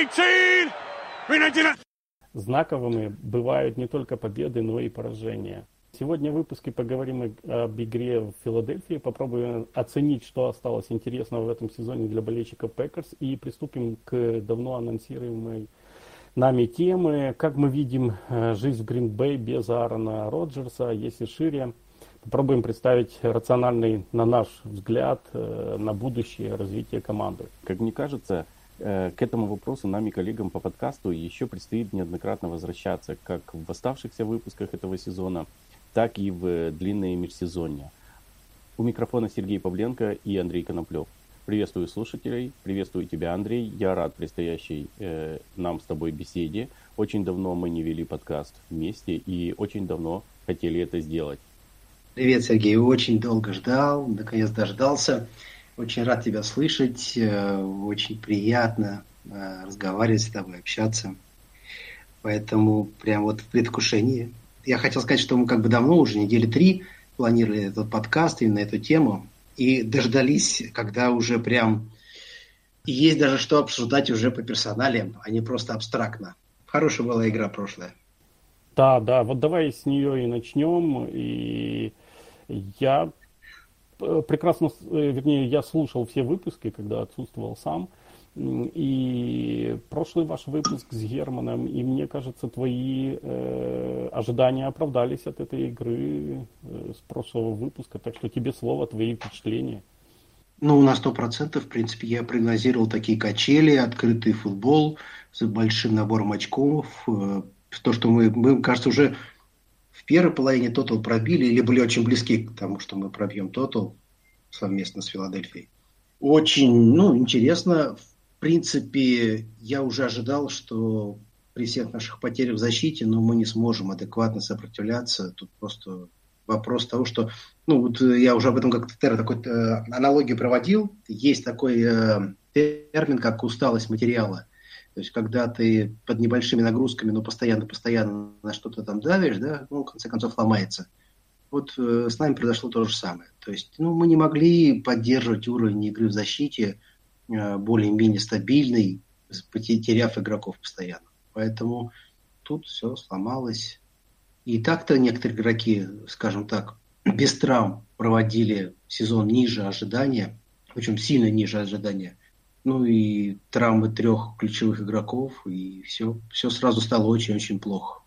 18! Знаковыми бывают не только победы, но и поражения. Сегодня в выпуске поговорим об игре в Филадельфии, попробуем оценить, что осталось интересного в этом сезоне для болельщиков Пекерс и приступим к давно анонсируемой нами темы. Как мы видим э, жизнь в Грин-Бей без Аарона Роджерса, если шире. Попробуем представить рациональный, на наш взгляд, э, на будущее развитие команды. Как мне кажется, к этому вопросу нам и коллегам по подкасту еще предстоит неоднократно возвращаться, как в оставшихся выпусках этого сезона, так и в длинные межсезонья. У микрофона Сергей Павленко и Андрей Коноплев. Приветствую слушателей, приветствую тебя, Андрей. Я рад предстоящей э, нам с тобой беседе. Очень давно мы не вели подкаст вместе и очень давно хотели это сделать. Привет, Сергей. Очень долго ждал, наконец дождался. Очень рад тебя слышать, э, очень приятно э, разговаривать с тобой, общаться. Поэтому прям вот в предвкушении. Я хотел сказать, что мы как бы давно, уже недели три, планировали этот подкаст именно эту тему. И дождались, когда уже прям есть даже что обсуждать уже по персоналиям, а не просто абстрактно. Хорошая была игра прошлая. Да, да, вот давай с нее и начнем. И я прекрасно, э, вернее, я слушал все выпуски, когда отсутствовал сам. И прошлый ваш выпуск с Германом, и мне кажется, твои э, ожидания оправдались от этой игры э, с прошлого выпуска. Так что тебе слово, твои впечатления. Ну, на сто процентов, в принципе, я прогнозировал такие качели, открытый футбол с большим набором очков. Э, то, что мы, мы, кажется, уже первой половине тотал пробили или были очень близки к тому, что мы пробьем тотал совместно с Филадельфией. Очень, ну, интересно. В принципе, я уже ожидал, что при всех наших потерях в защите, но мы не сможем адекватно сопротивляться. Тут просто вопрос того, что, ну, вот я уже об этом как-то такой э, аналогию проводил. Есть такой э, термин, как усталость материала. То есть, когда ты под небольшими нагрузками, но постоянно-постоянно на что-то там давишь, да, ну, в конце концов, ломается. Вот э, с нами произошло то же самое. То есть, ну, мы не могли поддерживать уровень игры в защите э, более-менее стабильный, потеряв игроков постоянно. Поэтому тут все сломалось. И так-то некоторые игроки, скажем так, без травм проводили сезон ниже ожидания, причем сильно ниже ожидания. Ну и травмы трех ключевых игроков, и все, все сразу стало очень-очень плохо.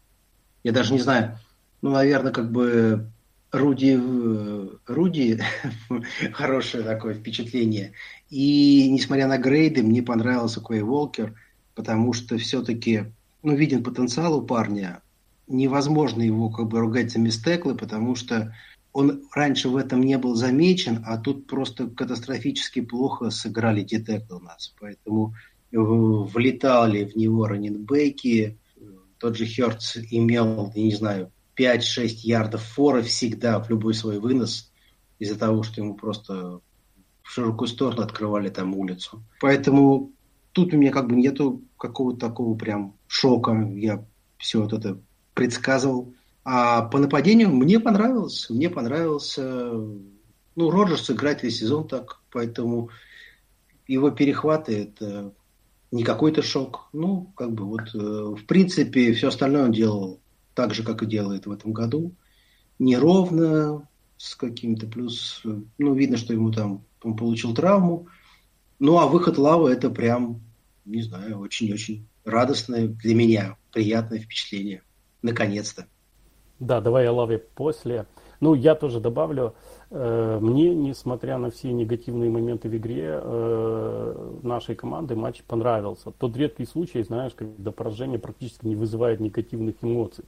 Я даже не знаю, ну, наверное, как бы Руди, Руди хорошее такое впечатление. И несмотря на грейды, мне понравился Квей Волкер, потому что все-таки, ну, виден потенциал у парня. Невозможно его как бы ругать за мистеклы, потому что он раньше в этом не был замечен, а тут просто катастрофически плохо сыграли детекты у нас. Поэтому влетали в него раненбеки. Тот же Херц имел, я не знаю, 5-6 ярдов фора всегда в любой свой вынос из-за того, что ему просто в широкую сторону открывали там улицу. Поэтому тут у меня как бы нету какого-то такого прям шока. Я все вот это предсказывал. А по нападению мне понравилось. Мне понравился... Ну, Роджерс играет весь сезон так, поэтому его перехваты это не какой-то шок. Ну, как бы вот, э, в принципе, все остальное он делал так же, как и делает в этом году. Неровно, с каким-то плюс... Ну, видно, что ему там он получил травму. Ну, а выход Лавы это прям, не знаю, очень-очень радостное для меня, приятное впечатление. Наконец-то. Да, давай о лаве после. Ну, я тоже добавлю, э, мне, несмотря на все негативные моменты в игре э, нашей команды, матч понравился. Тот редкий случай, знаешь, когда поражение практически не вызывает негативных эмоций.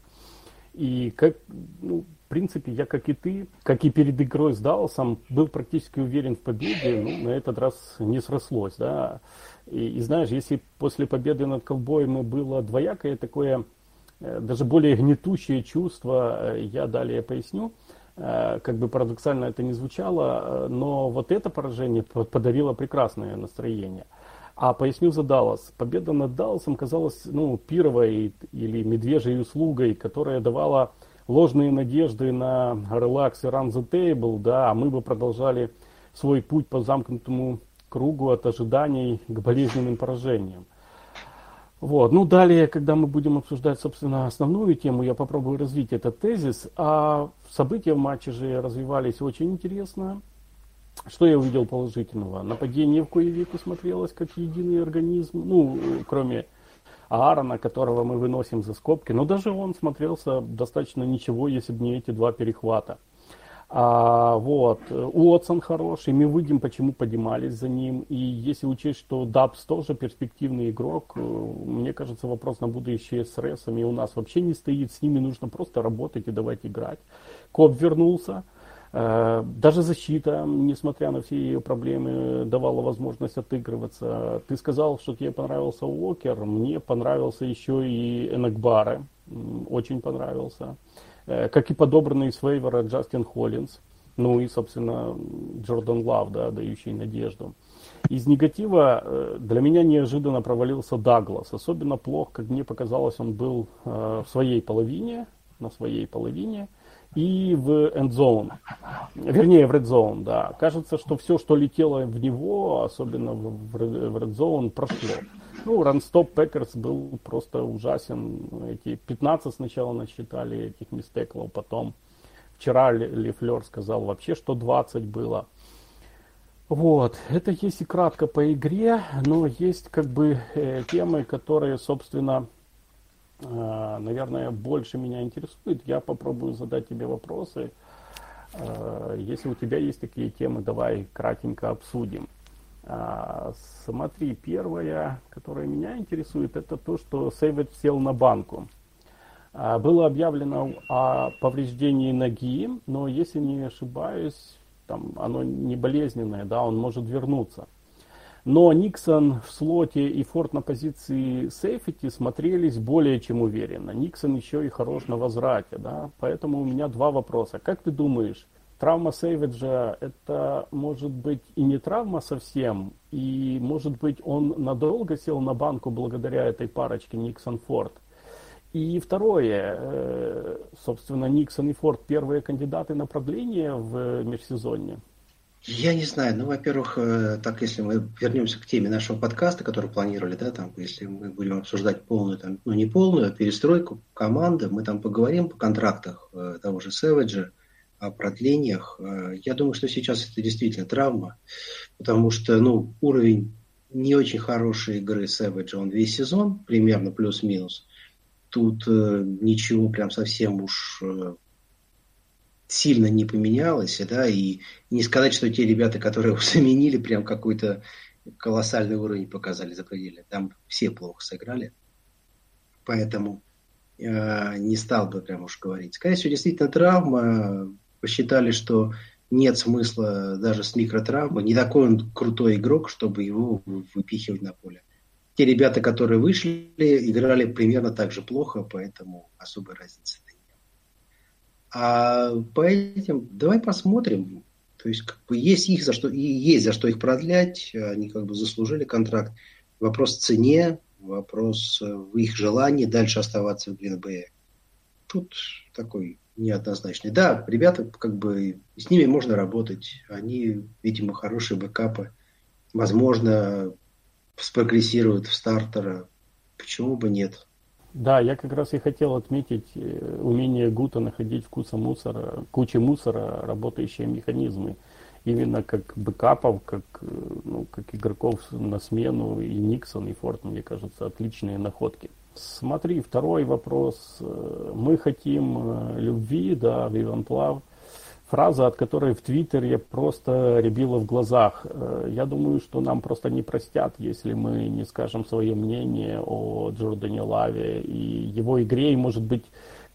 И как, ну, в принципе, я, как и ты, как и перед игрой с Далласом, был практически уверен в победе, ну, на этот раз не срослось, да. И, и знаешь, если после победы над Ковбоем было двоякое такое даже более гнетущее чувство, э, я далее поясню, э, как бы парадоксально это не звучало, но вот это поражение подарило прекрасное настроение. А поясню за Даллас. Победа над Далласом казалась ну, пировой или медвежьей услугой, которая давала ложные надежды на релакс и run the table, да, а мы бы продолжали свой путь по замкнутому кругу от ожиданий к болезненным поражениям. Вот. Ну, далее, когда мы будем обсуждать, собственно, основную тему, я попробую развить этот тезис. А события в матче же развивались очень интересно. Что я увидел положительного? Нападение в кое веку смотрелось как единый организм, ну, кроме Аарона, которого мы выносим за скобки. Но даже он смотрелся достаточно ничего, если бы не эти два перехвата. А, вот. Уотсон хороший, мы видим, почему поднимались за ним. И если учесть, что Дабс тоже перспективный игрок, э, мне кажется, вопрос на будущее с Ресами у нас вообще не стоит. С ними нужно просто работать и давать играть. Коп вернулся. Э, даже защита, несмотря на все ее проблемы, давала возможность отыгрываться. Ты сказал, что тебе понравился Уокер, мне понравился еще и Энакбары, очень понравился. Э, как и подобранный с вейвера Джастин Холлинс, ну и, собственно, Джордан Лав, да, дающий надежду. Из негатива э, для меня неожиданно провалился Даглас. Особенно плох, как мне показалось, он был в своей половине, на своей половине и в эндзоун, вернее в редзоун, да. Кажется, что все, что летело в него, особенно в редзоун, прошло. Ну, run stop Пекерс был просто ужасен. Эти 15 сначала насчитали этих missed tackle ов, потом вчера Лафлер сказал вообще, что 20 было. Вот, это есть и кратко по игре, но есть как бы э, темы, которые, собственно, наверное, больше меня интересует. Я попробую задать тебе вопросы. Э, если у тебя есть такие темы, давай кратенько обсудим. Э, смотри, первое, которое меня интересует, это то, что Сейвет сел на банку. Было объявлено о повреждении ноги, но если не ошибаюсь, там оно не болезненное, да, он может вернуться. Но Никсон в слоте и Форд на позиции сейфити смотрелись более чем уверенно. Никсон еще и хорош на возврате. Да? Поэтому у меня два вопроса. Как ты думаешь, травма Сейвиджа это может быть и не травма совсем, и может быть он надолго сел на банку благодаря этой парочке Никсон-Форд? И второе, э, собственно, Никсон и Форд первые кандидаты на продление в межсезонье. Я не знаю. Ну, во-первых, э, так если мы вернемся к теме нашего подкаста, который планировали, да, там, если мы будем обсуждать полную, там, ну, не полную, а перестройку команды, мы там поговорим по контрактах э, того же Сэвиджа, о продлениях. Э, я думаю, что сейчас это действительно травма, потому что, ну, уровень не очень хорошей игры Сэвиджа, он весь сезон, примерно плюс-минус. Тут ничего прям совсем уж сильно не поменялось, да, и не сказать, что те ребята, которые его заменили, прям какой-то колоссальный уровень показали за пределы. Там все плохо сыграли. Поэтому э, не стал бы прям уж говорить. Скорее всего, действительно травма. Посчитали, что нет смысла даже с микротравмой. Не такой он крутой игрок, чтобы его выпихивать на поле. Те ребята, которые вышли, играли примерно так же плохо, поэтому особой разницы а по этим давай посмотрим. То есть как бы есть их за что и есть за что их продлять. Они как бы заслужили контракт. Вопрос в цене, вопрос в их желании дальше оставаться в Гринбее. Тут такой неоднозначный. Да, ребята, как бы с ними можно работать. Они, видимо, хорошие бэкапы. Возможно, спрогрессируют в стартера. Почему бы нет? Да, я как раз и хотел отметить э, умение Гута находить вкуса мусора, кучи мусора, работающие механизмы. Именно как бэкапов, как, э, ну, как игроков на смену, и Никсон, и Форд, мне кажется, отличные находки. Смотри, второй вопрос. Э, мы хотим любви, да, Виван Плав фраза, от которой в Твиттере просто рябило в глазах. Э, я думаю, что нам просто не простят, если мы не скажем свое мнение о Джордане Лаве и его игре, и, может быть,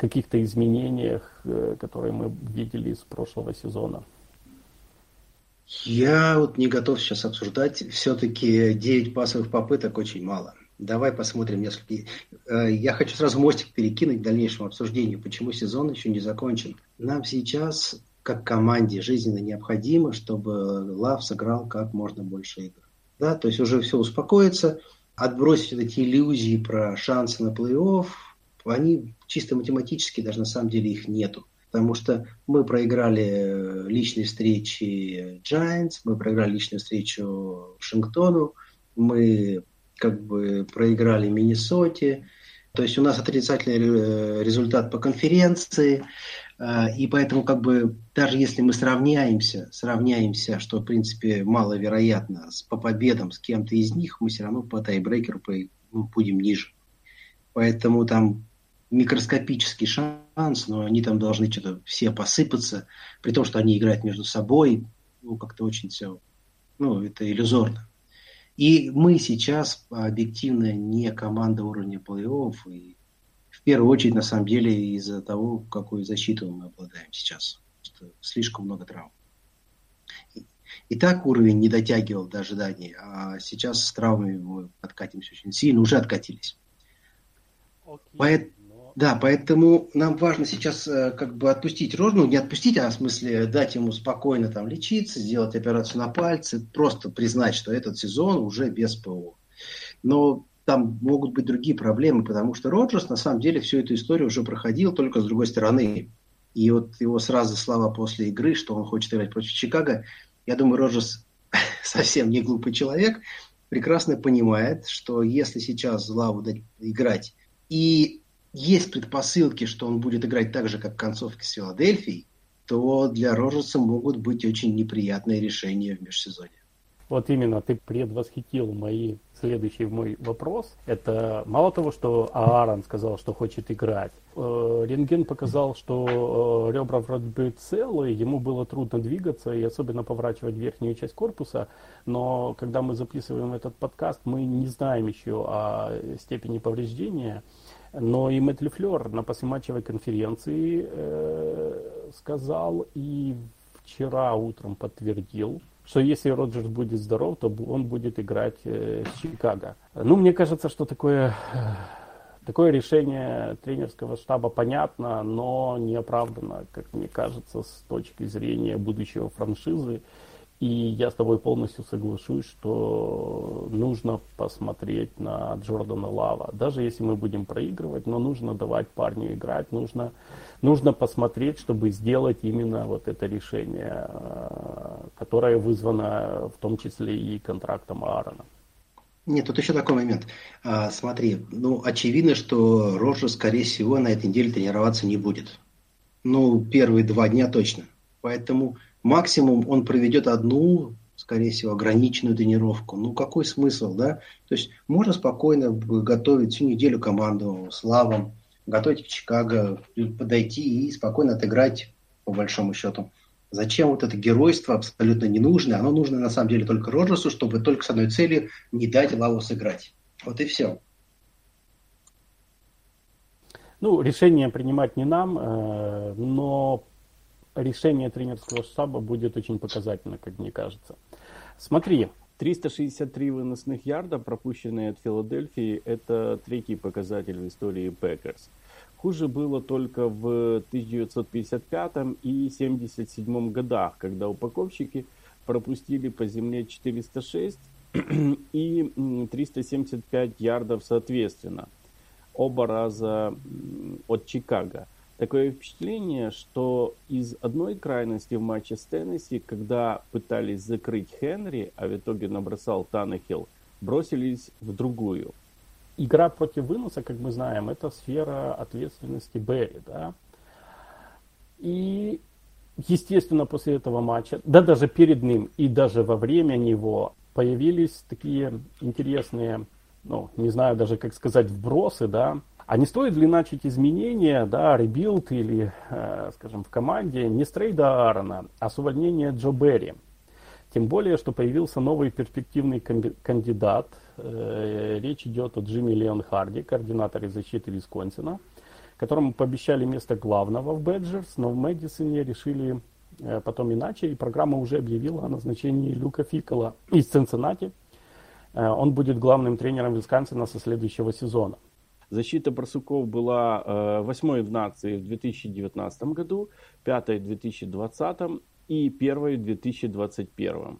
каких-то изменениях, э, которые мы видели с прошлого сезона. Я вот не готов сейчас обсуждать. Все-таки 9 пасовых попыток очень мало. Давай посмотрим несколько. Э, я хочу сразу мостик перекинуть к дальнейшему обсуждению, почему сезон еще не закончен. Нам сейчас как команде жизненно необходимо, чтобы Лав сыграл как можно больше игр. Да, то есть уже все успокоится, отбросить вот эти иллюзии про шансы на плей-офф, они чисто математически даже на самом деле их нету. Потому что мы проиграли личные встречи Giants, мы проиграли личную встречу Вашингтону, мы как бы проиграли Миннесоте. То есть у нас отрицательный э, результат по конференции. Э, и поэтому, как бы, даже если мы сравняемся, сравняемся, что, в принципе, маловероятно, с, по победам с кем-то из них, мы все равно по тайбрейкеру ну, будем ниже. Поэтому там микроскопический шанс, но они там должны что-то все посыпаться, при том, что они играют между собой, ну, как-то очень все, ну, это иллюзорно. И мы сейчас объективно не команда уровня плей-офф, и первую очередь, на самом деле, из-за того, какую защиту мы обладаем сейчас. Просто слишком много травм. И так уровень не дотягивал до ожиданий, а сейчас с травмами мы откатимся очень сильно, уже откатились. Okay. Поэтому да, поэтому нам важно сейчас э, как бы отпустить Рожу, ну не отпустить, а в смысле дать ему спокойно там лечиться, сделать операцию на пальце, просто признать, что этот сезон уже без ПО. Но там могут быть другие проблемы, потому что Роджерс на самом деле всю эту историю уже проходил, только с другой стороны. И вот его сразу слова после игры, что он хочет играть против Чикаго, я думаю, Роджерс совсем не глупый человек, прекрасно понимает, что если сейчас Злаву дать играть и есть предпосылки, что он будет играть так же, как в концовке с Филадельфией, то для Роджерса могут быть очень неприятные решения в межсезонье. Вот именно, ты предвосхитил мои следующий мой вопрос. Это мало того, что Аарон сказал, что хочет играть. Э, рентген показал, что э, ребра вроде бы целые, ему было трудно двигаться и особенно поворачивать верхнюю часть корпуса. Но когда мы записываем этот подкаст, мы не знаем еще о степени повреждения. Но и Мэтт Лефлер на послематчевой конференции э, сказал и вчера утром подтвердил, что если Роджерс будет здоров, то он будет играть э, в Чикаго. Ну, мне кажется, что такое, э, такое решение тренерского штаба понятно, но не оправдано, как мне кажется, с точки зрения будущего франшизы. И я с тобой полностью соглашусь, что нужно посмотреть на Джордана Лава. Даже если мы будем проигрывать, но нужно давать парню играть, нужно, нужно посмотреть, чтобы сделать именно вот это решение, э, которое вызвано в том числе и контрактом Аарона. Нет, тут еще такой момент. А, смотри, ну, очевидно, что Роджер, скорее всего, на этой неделе тренироваться не будет. Ну, первые два дня точно. Поэтому максимум он проведет одну, скорее всего, ограниченную тренировку. Ну, какой смысл, да? То есть можно спокойно готовить всю неделю команду с Лавом, готовить в Чикаго, подойти и спокойно отыграть, по большому счету. Зачем вот это геройство абсолютно не нужно? Оно нужно на самом деле только Роджерсу, чтобы только с одной целью не дать Лаву сыграть. Вот и все. Ну, решение принимать не нам, э, но решение тренерского штаба будет очень показательно, как мне кажется. Смотри, 363 выносных ярда, пропущенные от Филадельфии, это третий показатель в истории Пекерс. Хуже было только в 1955 и 1977 годах, когда упаковщики пропустили по земле 406 и 375 ярдов соответственно. Оба раза от Чикаго. Такое впечатление, что из одной крайности в матче с Теннесси, когда пытались закрыть Хенри, а в итоге набросал Таннехилл, бросились в другую. Игра против выноса, как мы знаем, это сфера ответственности Берри, да. И, естественно, после этого матча, да даже перед ним и даже во время него появились такие интересные, ну, не знаю даже как сказать, вбросы, да, а не стоит ли начать изменения, да, rebuild или, э, скажем, в команде не с трейда Аарона, а с увольнения Джо Берри? Тем более, что появился новый перспективный кандидат. Э, речь идет о Джимми Леон Харди, координаторе защиты Висконсина, которому пообещали место главного в Бэджерс, но в Мэдисоне решили э, потом иначе, и программа уже объявила о назначении Люка Фикола из Цинциннати. Э, он будет главным тренером Висконсина со следующего сезона. Защита барсуков была э, восьмой в нации в 2019 году, пятой в 2020 и первой в 2021.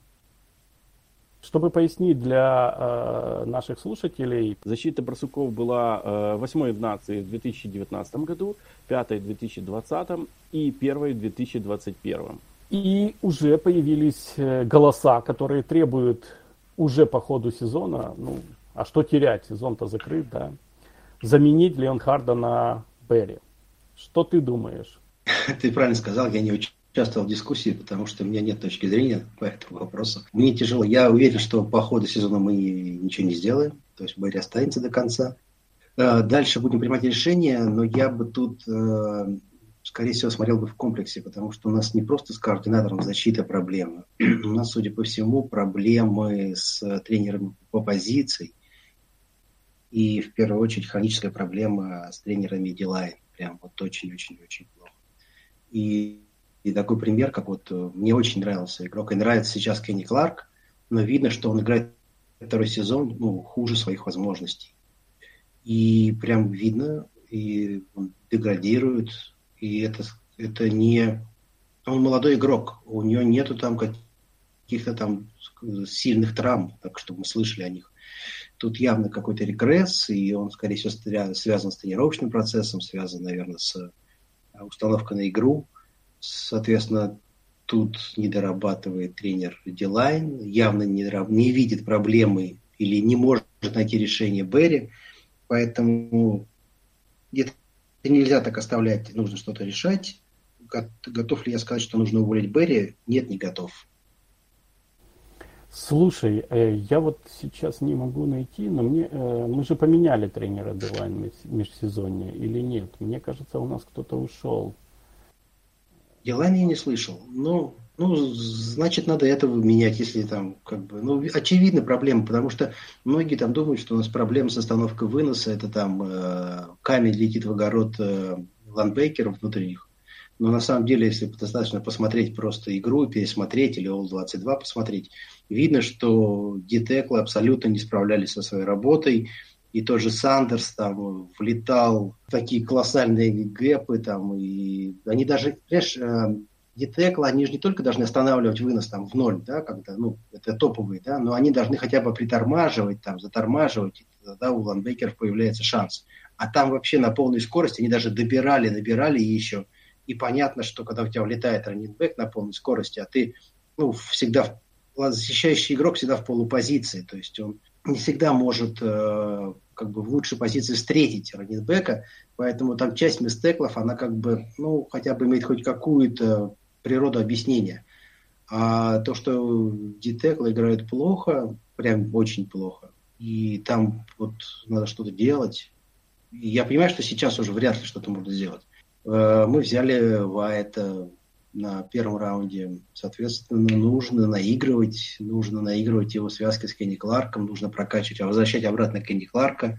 Чтобы пояснить для э, наших слушателей, защита барсуков была э, восьмой в нации в 2019 году, пятой в 2020 и первой в 2021. И уже появились э, голоса, которые требуют уже по ходу сезона, ну, А что терять? Сезон-то закрыт, да? Заменить Леонхарда на Берри. Что ты думаешь? Ты правильно сказал, я не участвовал в дискуссии, потому что у меня нет точки зрения по этому вопросу. Мне тяжело. Я уверен, что по ходу сезона мы ничего не сделаем. То есть Берри останется до конца. Э, дальше будем принимать решения, но я бы тут, э, скорее всего, смотрел бы в комплексе, потому что у нас не просто с координатором защиты проблемы. У нас, судя по всему, проблемы с тренером по позиции. И в первую очередь хроническая проблема с тренерами Дилайн. Прям вот очень-очень-очень плохо. И, и такой пример, как вот э, мне очень нравился игрок, и нравится сейчас Кенни Кларк, но видно, что он играет второй сезон ну, хуже своих возможностей. И прям видно, и он деградирует, и это, это не... Он молодой игрок, у него нету там каких-то там сильных травм, так чтобы мы слышали о них. Тут явно какой-то регресс, и он, скорее всего, связан с тренировочным процессом, связан, наверное, с э, установкой на игру. Соответственно, тут не дорабатывает тренер D-line, явно не, не видит проблемы или не может найти решение Берри. Поэтому где-то нельзя так оставлять, нужно что-то решать. Готов ли я сказать, что нужно уволить Берри? Нет, не готов. Слушай, э, я вот сейчас не могу найти, но мне э, мы же поменяли тренера D-line в межсезонье или нет? Мне кажется, у нас кто-то ушел. Елайн я не слышал. Ну, ну, значит, надо этого менять, если там, как бы, ну, очевидно проблема, потому что многие там думают, что у нас проблема с остановкой выноса, это там э, камень летит в огород э, ландбекеров внутренних. Но на самом деле, если достаточно посмотреть просто игру, пересмотреть или All-22 посмотреть, видно, что Дитеклы абсолютно не справлялись со своей работой. И тот же Сандерс там влетал в такие колоссальные гэпы там, и они даже, понимаешь, э, Дитекла, они же не только должны останавливать вынос там в ноль, да, когда, ну, это топовые, да, но они должны хотя бы притормаживать там, затормаживать, и тогда у ландбекеров появляется шанс. А там вообще на полной скорости они даже добирали, набирали еще – и понятно, что когда у тебя влетает раннинбэк на полной скорости, а ты ну, всегда, защищающий игрок всегда в полупозиции, то есть он не всегда может э, как бы в лучшей позиции встретить раннинбека, поэтому там часть мистеклов, она как бы, ну, хотя бы имеет хоть какую-то природу объяснения. А то, что дитеклы играют плохо, прям очень плохо, и там вот надо что-то делать. И я понимаю, что сейчас уже вряд ли что-то можно сделать. Э, мы взяли Вайта на первом раунде. Соответственно, нужно наигрывать, нужно наигрывать его связки с Кенни Кларком, нужно прокачивать, а возвращать обратно Кенни Кларка.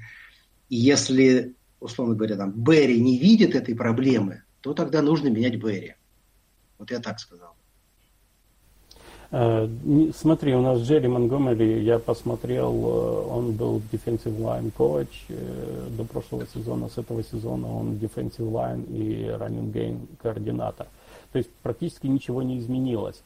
И если, условно говоря, там Берри не видит этой проблемы, то тогда нужно менять Берри. Вот я так сказал. Э, смотри, у нас Джерри Монгомери, я посмотрел, э, он был defensive line coach э, до прошлого сезона, с этого сезона он defensive line и running game координатор. То есть практически ничего не изменилось.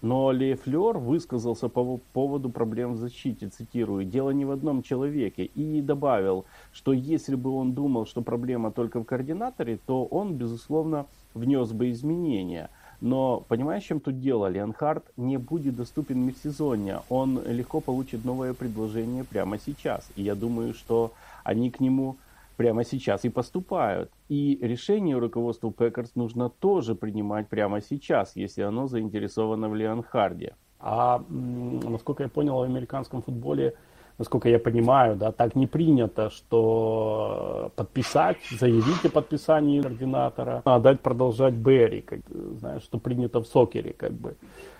Но Лефлер высказался по поводу проблем в защите, цитирую, «Дело не в одном человеке». И добавил, что если бы он думал, что проблема только в координаторе, то он, безусловно, внес бы изменения – но понимаешь, чем тут дело? Леонхард не будет доступен в межсезонье. Он легко получит новое предложение прямо сейчас. И я думаю, что они к нему прямо сейчас и поступают. И решение руководству Пекерс нужно тоже принимать прямо сейчас, если оно заинтересовано в Леонхарде. А насколько я понял, в американском футболе насколько я понимаю, да, так не принято, что подписать, заявить о подписании координатора, а дать продолжать Берри, как, знаешь, что принято в сокере, как бы,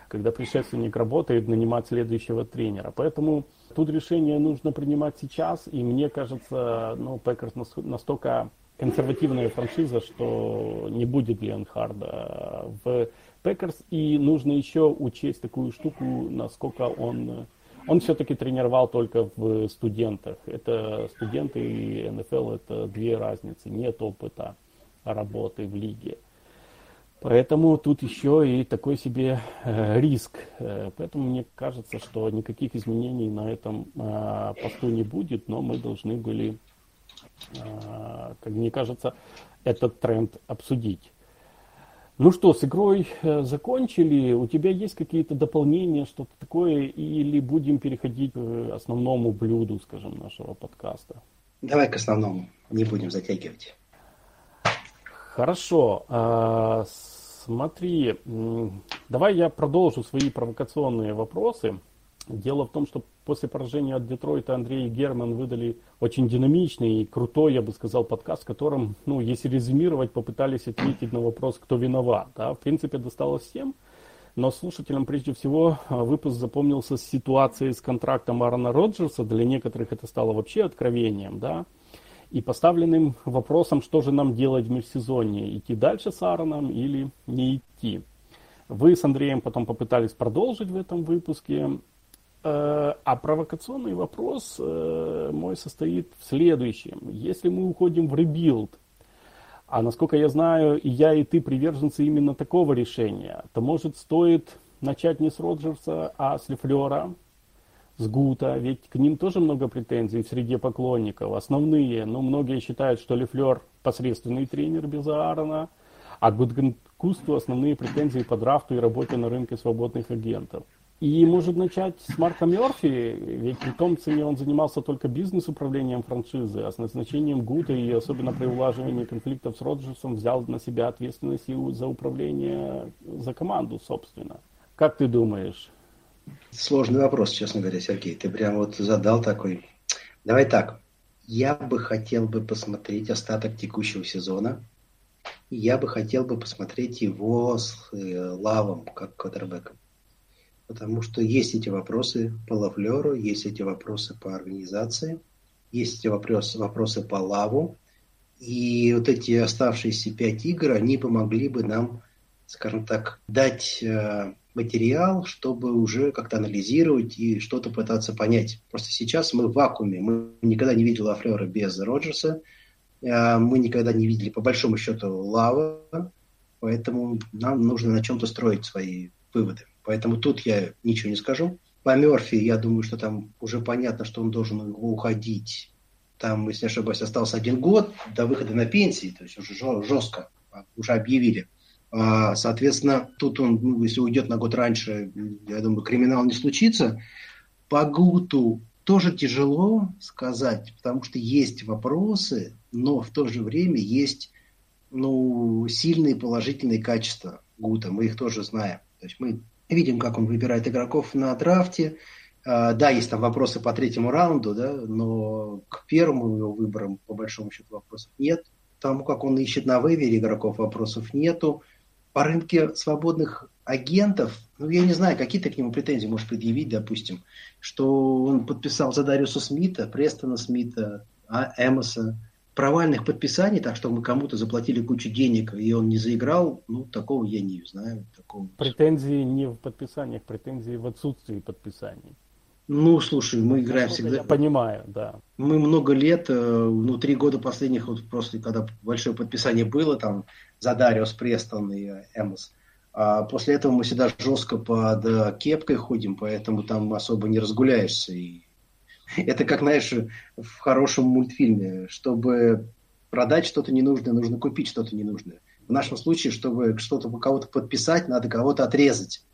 когда предшественник работает, нанимать следующего тренера. Поэтому тут решение нужно принимать сейчас, и мне кажется, ну, Пекерс настолько консервативная франшиза, что не будет Ленхарда в Пекерс, и нужно еще учесть такую штуку, насколько он он все-таки тренировал только в студентах. Это студенты и НФЛ это две разницы. Нет опыта работы в лиге. Поэтому тут еще и такой себе э, риск. Э, поэтому мне кажется, что никаких изменений на этом э, посту не будет, но мы должны были, э, как мне кажется, этот тренд обсудить. Ну что, с игрой э, закончили. У тебя есть какие-то дополнения, что-то такое, или будем переходить к основному блюду, скажем, нашего подкаста? Давай к основному, не будем затягивать. Хорошо. А, смотри, давай я продолжу свои провокационные вопросы. Дело в том, что после поражения от Детройта Андрей и Герман выдали очень динамичный и крутой, я бы сказал, подкаст, в котором, ну, если резюмировать, попытались ответить на вопрос, кто виноват. Да? В принципе, досталось всем, но слушателям прежде всего а, выпуск запомнился с ситуацией с контрактом Аарона Роджерса. Для некоторых это стало вообще откровением, да. И поставленным вопросом, что же нам делать в межсезонье, идти дальше с Аароном или не идти. Вы с Андреем потом попытались продолжить в этом выпуске. Э, а провокационный вопрос э, мой состоит в следующем. Если мы уходим в rebuild, а насколько я знаю, и я, и ты приверженцы именно такого решения, то может стоит начать не с Роджерса, а с Лефлера, с Гута, ведь к ним тоже много претензий в среде поклонников. Основные, но ну, многие считают, что Лефлер посредственный тренер без Аарона, а к Гудкусту основные претензии по драфту и работе на рынке свободных агентов. И может начать с Марка Мерфи, ведь при Томпсоне он занимался только бизнес-управлением франшизы, а с назначением Гута и особенно при улаживании конфликтов с Роджерсом взял на себя ответственность и за управление за команду, собственно. Как ты думаешь? Сложный вопрос, честно говоря, Сергей. Ты прям вот задал такой. Давай так. Я бы хотел бы посмотреть остаток текущего сезона. Я бы хотел бы посмотреть его с э, Лавом, как квотербеком потому что есть эти вопросы по лавлеру, есть эти вопросы по организации, есть эти вопросы, вопросы по лаву, и вот эти оставшиеся пять игр, они помогли бы нам, скажем так, дать э, материал, чтобы уже как-то анализировать и что-то пытаться понять. Просто сейчас мы в вакууме. Мы никогда не видели Лафлера без Роджерса. Э, мы никогда не видели, по большому счету, Лава. Поэтому нам нужно на чем-то строить свои выводы. Поэтому тут я ничего не скажу. По Мерфи, я думаю, что там уже понятно, что он должен уходить. Там, если не ошибаюсь, остался один год до выхода на пенсии, то есть уже жестко, уже объявили. А, соответственно, тут он, ну, если уйдет на год раньше, я думаю, криминал не случится. По Гуту тоже тяжело сказать, потому что есть вопросы, но в то же время есть ну, сильные положительные качества Гута. Мы их тоже знаем. То есть мы Видим, как он выбирает игроков на драфте. А, да, есть там вопросы по третьему раунду, да, но к первому его выборам, по большому счету, вопросов нет. Тому, как он ищет на вейвере игроков, вопросов нету. По рынке свободных агентов, ну, я не знаю, какие ты к нему претензии можешь предъявить, допустим, что он подписал за Дариуса Смита, Престона Смита, а, Эмоса, провальных подписаний, так что мы кому-то заплатили кучу денег, и он не заиграл, ну, такого я не знаю. Такого... Претензии не в подписаниях, претензии в отсутствии подписаний. Ну, слушай, мы играем Насколько всегда. Я понимаю, да. Мы много лет, э, ну, три года последних, вот просто когда большое подписание было, там, за Дариус Престон и Эмос, а после этого мы всегда жестко под э, кепкой ходим, поэтому там особо не разгуляешься. И это как, знаешь, в хорошем мультфильме. Чтобы продать что-то ненужное, нужно купить что-то ненужное. В нашем случае, чтобы что-то кого-то подписать, надо кого-то отрезать.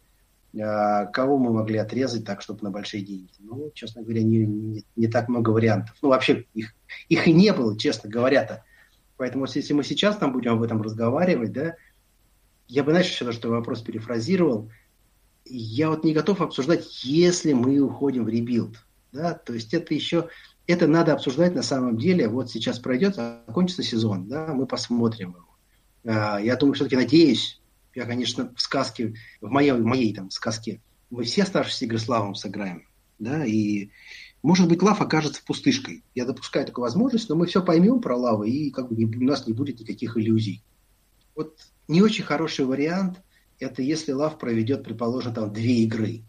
А кого мы могли отрезать так, чтобы на большие деньги? Ну, честно говоря, не, не, не так много вариантов. Ну, вообще, их, их и не было, честно говоря-то. Поэтому, если мы сейчас там будем об этом разговаривать, да, я бы, знаешь, еще что вопрос перефразировал. Я вот не готов обсуждать, если мы уходим в rebuild. Да? То есть это еще, это надо обсуждать на самом деле. Вот сейчас пройдет, закончится сезон, да, мы посмотрим его. А, я думаю, все-таки надеюсь, я, конечно, в сказке, в моей, в моей там сказке, мы все оставшиеся игры с Лавом сыграем. Да, и может быть, Лав окажется пустышкой. Я допускаю такую возможность, но мы все поймем про Лаву, и как бы у нас не будет никаких иллюзий. Вот не очень хороший вариант – это если Лав проведет, предположим, там две игры.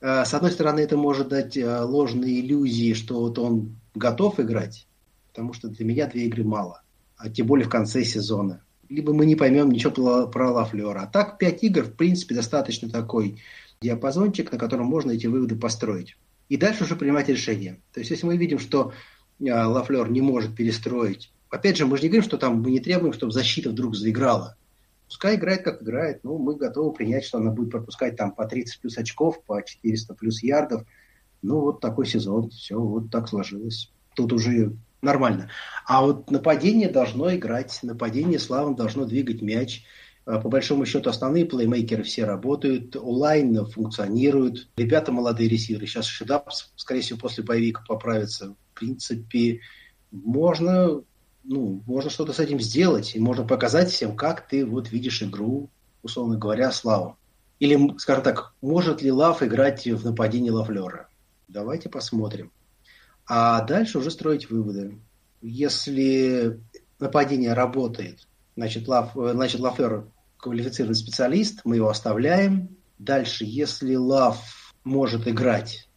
Э, с одной стороны, это может дать э, ложные иллюзии, что вот он готов играть, потому что для меня две игры мало, а тем более в конце сезона. Либо мы не поймем ничего про Лафлера. А так, пять игр, в принципе, достаточно такой диапазончик, на котором можно эти выводы построить. И дальше уже принимать решение. То есть, если мы видим, что э, Лафлер не может перестроить, опять же, мы же не говорим, что там мы не требуем, чтобы защита вдруг заиграла. Пускай играет, как играет. Ну, мы готовы принять, что она будет пропускать там по 30 плюс очков, по 400 плюс ярдов. Ну, вот такой сезон. Все, вот так сложилось. Тут уже нормально. А вот нападение должно играть. Нападение славно должно двигать мяч. А, по большому счету основные плеймейкеры все работают, онлайн функционируют. Ребята молодые ресиверы. Сейчас Шедап, скорее всего, после боевика поправится. В принципе, можно, ну, можно что-то с этим сделать. И можно показать всем, как ты вот видишь игру, условно говоря, Славу. Или, скажем так, может ли Лав играть в нападении Лавлера? Давайте посмотрим. А дальше уже строить выводы. Если нападение работает, значит, Лав, значит Лафлер квалифицированный специалист, мы его оставляем. Дальше, если Лав может играть,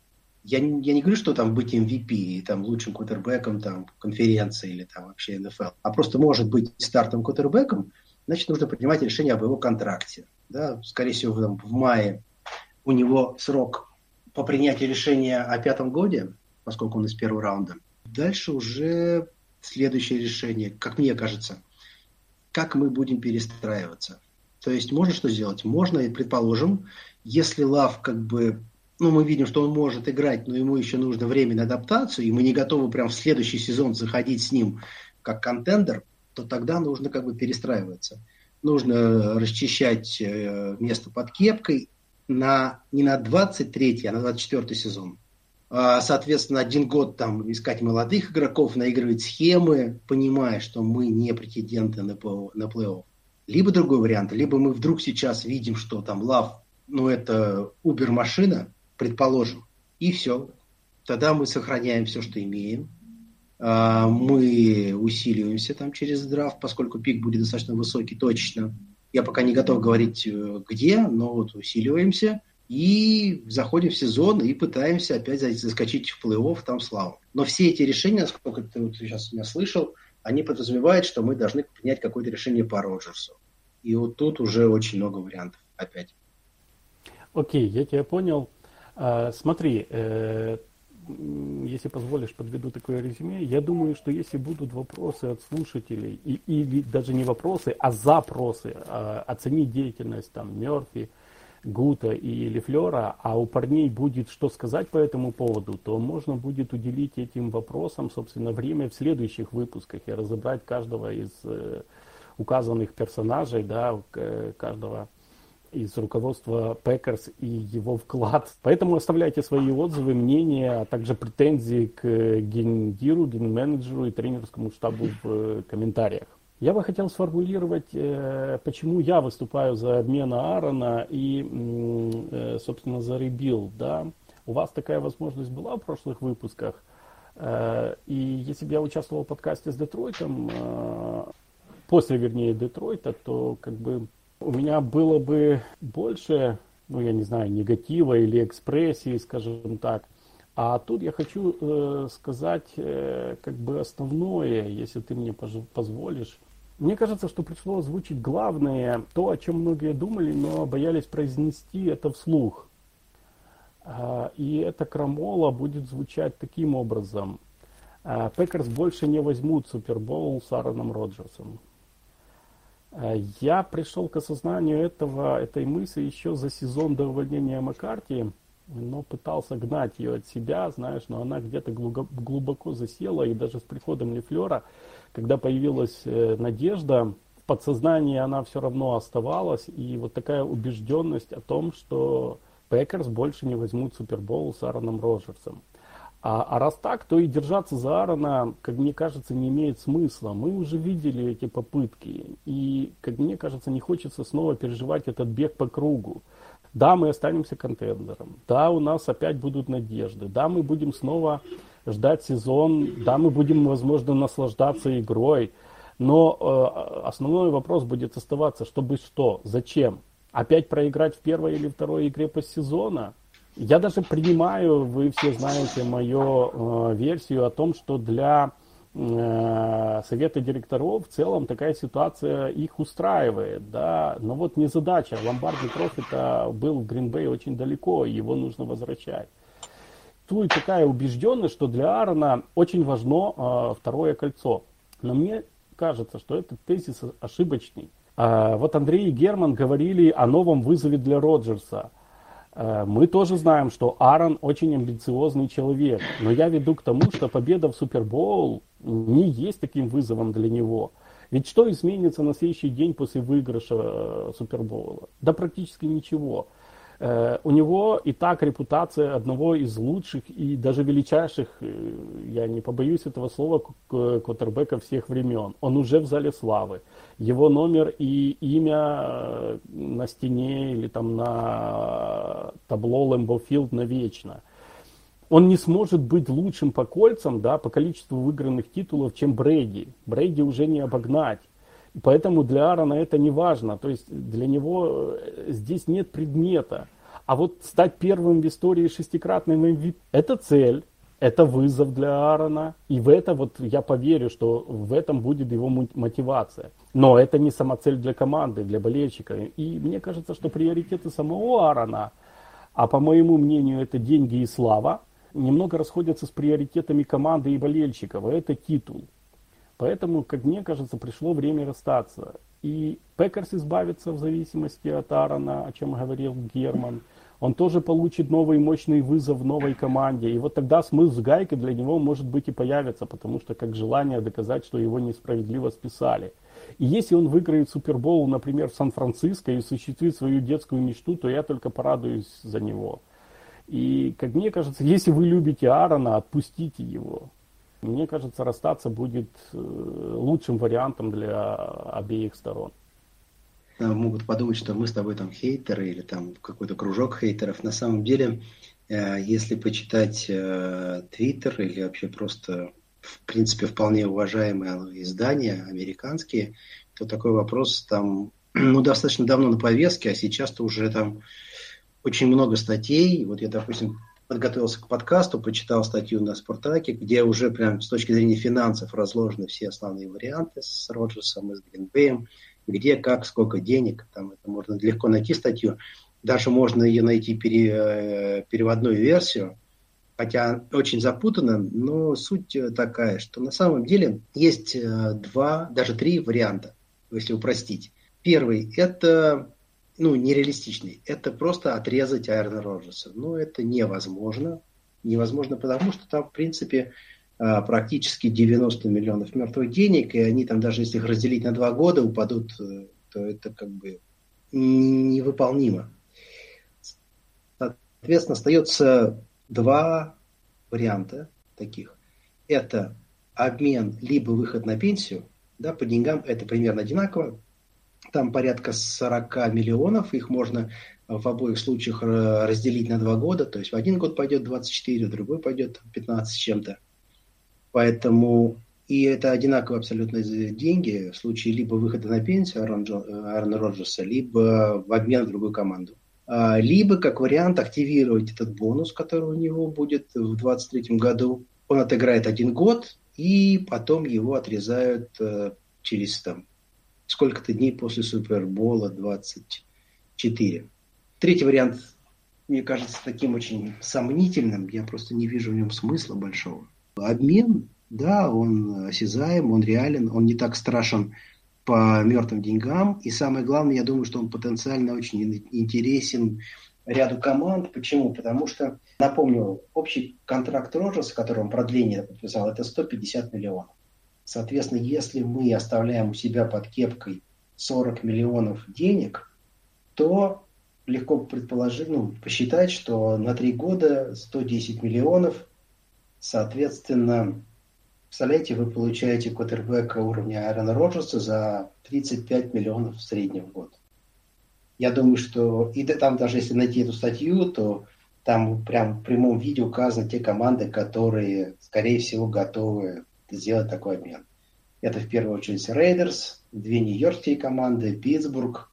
я, я не говорю, что там быть MVP, там, лучшим кутербеком там, конференции или там, вообще НФЛ, а просто может быть стартовым кутербеком, значит, нужно принимать решение об его контракте. Да? Скорее всего, там, в мае у него срок по принятию решения о пятом годе, поскольку он из первого раунда. Дальше уже следующее решение, как мне кажется, как мы будем перестраиваться. То есть можно что сделать? Можно, предположим, если Лав как бы, ну мы видим, что он может играть, но ему еще нужно время на адаптацию, и мы не готовы прям в следующий сезон заходить с ним как контендер, то тогда нужно как бы перестраиваться. Нужно расчищать э, место под кепкой на, не на 23 а на 24 сезон. А, соответственно, один год там искать молодых игроков, наигрывать схемы, понимая, что мы не претенденты на плей-офф. Либо другой вариант, либо мы вдруг сейчас видим, что там лав, ну это Uber-машина, предположим, и все. Тогда мы сохраняем все, что имеем. А, мы усиливаемся там через драфт, поскольку пик будет достаточно высокий точно. Я пока не готов говорить э, где, но вот усиливаемся и заходим в сезон и пытаемся опять заскочить в плей-офф, там славу. Но все эти решения, насколько ты вот сейчас меня слышал, они подразумевают, что мы должны принять какое-то решение по Роджерсу. И вот тут уже очень много вариантов опять. Окей, я тебя понял. А, смотри, э, если позволишь, подведу такое резюме. Я думаю, что если будут вопросы от слушателей, и, или даже не вопросы, а запросы, а, оценить деятельность там Мерфи, Гута и Лефлера, а у парней будет что сказать по этому поводу, то можно будет уделить этим вопросам, собственно, время в следующих выпусках и разобрать каждого из э, указанных персонажей, да, каждого из руководства Пекерс и его вклад. Поэтому оставляйте свои отзывы, мнения, а также претензии к гендиру, ген-менеджеру и тренерскому штабу в э, комментариях. Я бы хотел сформулировать, э, почему я выступаю за обмен Аарона и, собственно, за rebuild. Да? У вас такая возможность была в прошлых выпусках. И если бы я участвовал в подкасте с Детройтом, после, вернее, Детройта, то как бы у меня было бы больше, ну, я не знаю, негатива или экспрессии, скажем так. А тут я хочу э, сказать э, как бы основное, если ты мне позволишь. Мне кажется, что пришло озвучить главное, то, о чем многие думали, но боялись произнести это вслух. А, и эта крамола будет звучать таким образом. А, Пекерс больше не возьмут Супербоул с Аароном Роджерсом. Э, я пришел к осознанию этого, этой мысли еще за сезон до увольнения Маккарти, но пытался гнать ее от себя, знаешь, но она где-то глубоко засела, и даже с приходом Лефлера, когда появилась э, надежда, в подсознании она все равно оставалась, и вот такая убежденность о том, что Пекерс больше не возьмут Супербол с Аароном Роджерсом. А, а раз так, то и держаться за Аарона, как мне кажется, не имеет смысла. Мы уже видели эти попытки. И, как мне кажется, не хочется снова переживать этот бег по кругу. Да, мы останемся контендером. Да, у нас опять будут надежды. Да, мы будем снова ждать сезон. Да, мы будем, возможно, наслаждаться игрой. Но э, основной вопрос будет оставаться, чтобы что, зачем? Опять проиграть в первой или второй игре постсезона? Я даже принимаю, вы все знаете мою э, версию о том, что для э, совета директоров в целом такая ситуация их устраивает, да, но вот не задача. Ломбарди профита был в Гринбей очень далеко, его нужно возвращать. Тут такая убежденность, что для Аарона очень важно э, второе кольцо. Но мне кажется, что этот тезис ошибочный. А, вот Андрей и Герман говорили о новом вызове для Роджерса. А, мы тоже знаем, что Аарон очень амбициозный человек, но я веду к тому, что победа в Супербоул не есть таким вызовом для него. Ведь что изменится на следующий день после выигрыша э, Супербоула? Да практически ничего. Э, у него и так репутация одного из лучших и даже величайших, э, я не побоюсь этого слова, квотербека всех времен. Он уже в зале славы. Его номер и имя э, на стене или там на табло Лэмбофилд навечно. Он не сможет быть лучшим по кольцам, да, по количеству выигранных титулов, чем Брейди. Брейди уже не обогнать. Поэтому для Аарона это не важно. То есть для него э, здесь нет предмета. А вот стать первым в истории шестикратным MVP – это цель, это вызов для Аарона. И в это вот я поверю, что в этом будет его мотивация. Но это не самоцель для команды, для болельщика. И мне кажется, что приоритеты самого Аарона, а по моему мнению это деньги и слава, немного расходятся с приоритетами команды и болельщиков. Это титул. Поэтому, как мне кажется, пришло время расстаться. И Пекерс избавится от зависимости от Аарона, о чем говорил Герман. Он тоже получит новый мощный вызов в новой команде. И вот тогда смысл с гайкой для него может быть и появится, потому что как желание доказать, что его несправедливо списали. И если он выиграет Супербол, например, в Сан-Франциско и осуществит свою детскую мечту, то я только порадуюсь за него. И, как мне кажется, если вы любите Аарона, отпустите его. Мне кажется, расстаться будет э, лучшим вариантом для обеих сторон. Могут подумать, что мы с тобой там хейтеры или там какой-то кружок хейтеров. На самом деле, э, если почитать э, Твиттер или вообще просто, в принципе, вполне уважаемые издания американские, то такой вопрос там ну, достаточно давно на повестке, а сейчас-то уже там очень много статей. Вот я, допустим, подготовился к подкасту, почитал статью на Спартаке, где уже прям с точки зрения финансов разложены все основные варианты с Роджерсом и с Гринбеем, где, как, сколько денег, там это можно легко найти статью. Даже можно ее найти пере, э, переводную версию, хотя очень запутанно, но суть такая, что на самом деле есть э, два, даже три варианта, если упростить. Первый – это ну, нереалистичный. Это просто отрезать Айрона Роджерса. Но это невозможно. Невозможно потому, что там, в принципе, а, практически 90 миллионов мертвых денег, и они там даже если их разделить на два года упадут, э, то это как бы невыполнимо. Соответственно, остается два варианта таких. Это обмен либо выход на пенсию, да, по деньгам это примерно одинаково, там порядка 40 миллионов, их можно в обоих случаях разделить на два года, то есть в один год пойдет 24, в другой пойдет 15 с чем-то. Поэтому и это одинаковые абсолютно деньги в случае либо выхода на пенсию Аарона Роджерса, либо в обмен в другую команду. А, либо, как вариант, активировать этот бонус, который у него будет в 2023 году. Он отыграет один год, и потом его отрезают э, через там, сколько-то дней после Супербола 24. Третий вариант, мне кажется, таким очень сомнительным. Я просто не вижу в нем смысла большого. Обмен, да, он осязаем, он реален, он не так страшен по мертвым деньгам. И самое главное, я думаю, что он потенциально очень интересен ряду команд. Почему? Потому что, напомню, общий контракт Роджерса, который он продление подписал, это 150 миллионов. Соответственно, если мы оставляем у себя под кепкой 40 миллионов денег, то легко предположить, ну, посчитать, что на три года 110 миллионов, соответственно, представляете, вы получаете квотербека уровня Аарона Роджерса за 35 миллионов в среднем в год. Я думаю, что и там даже если найти эту статью, то там прям в прямом виде указаны те команды, которые, скорее всего, готовы сделать такой обмен. Это в первую очередь Рейдерс, две нью-йоркские команды, Питтсбург.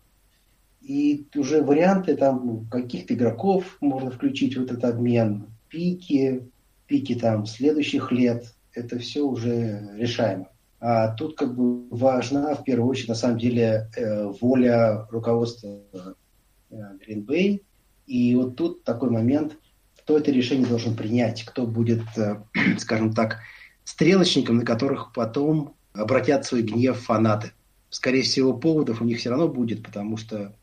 И уже варианты там каких-то игроков можно включить в этот обмен, пики, пики там следующих лет. Это все уже решаемо. А тут как бы важна в первую очередь на самом деле э, воля руководства э, Green Bay. И вот тут такой момент, кто это решение должен принять, кто будет, э, скажем так, стрелочником, на которых потом обратят свой гнев фанаты. скорее всего, поводов у них все равно будет, потому что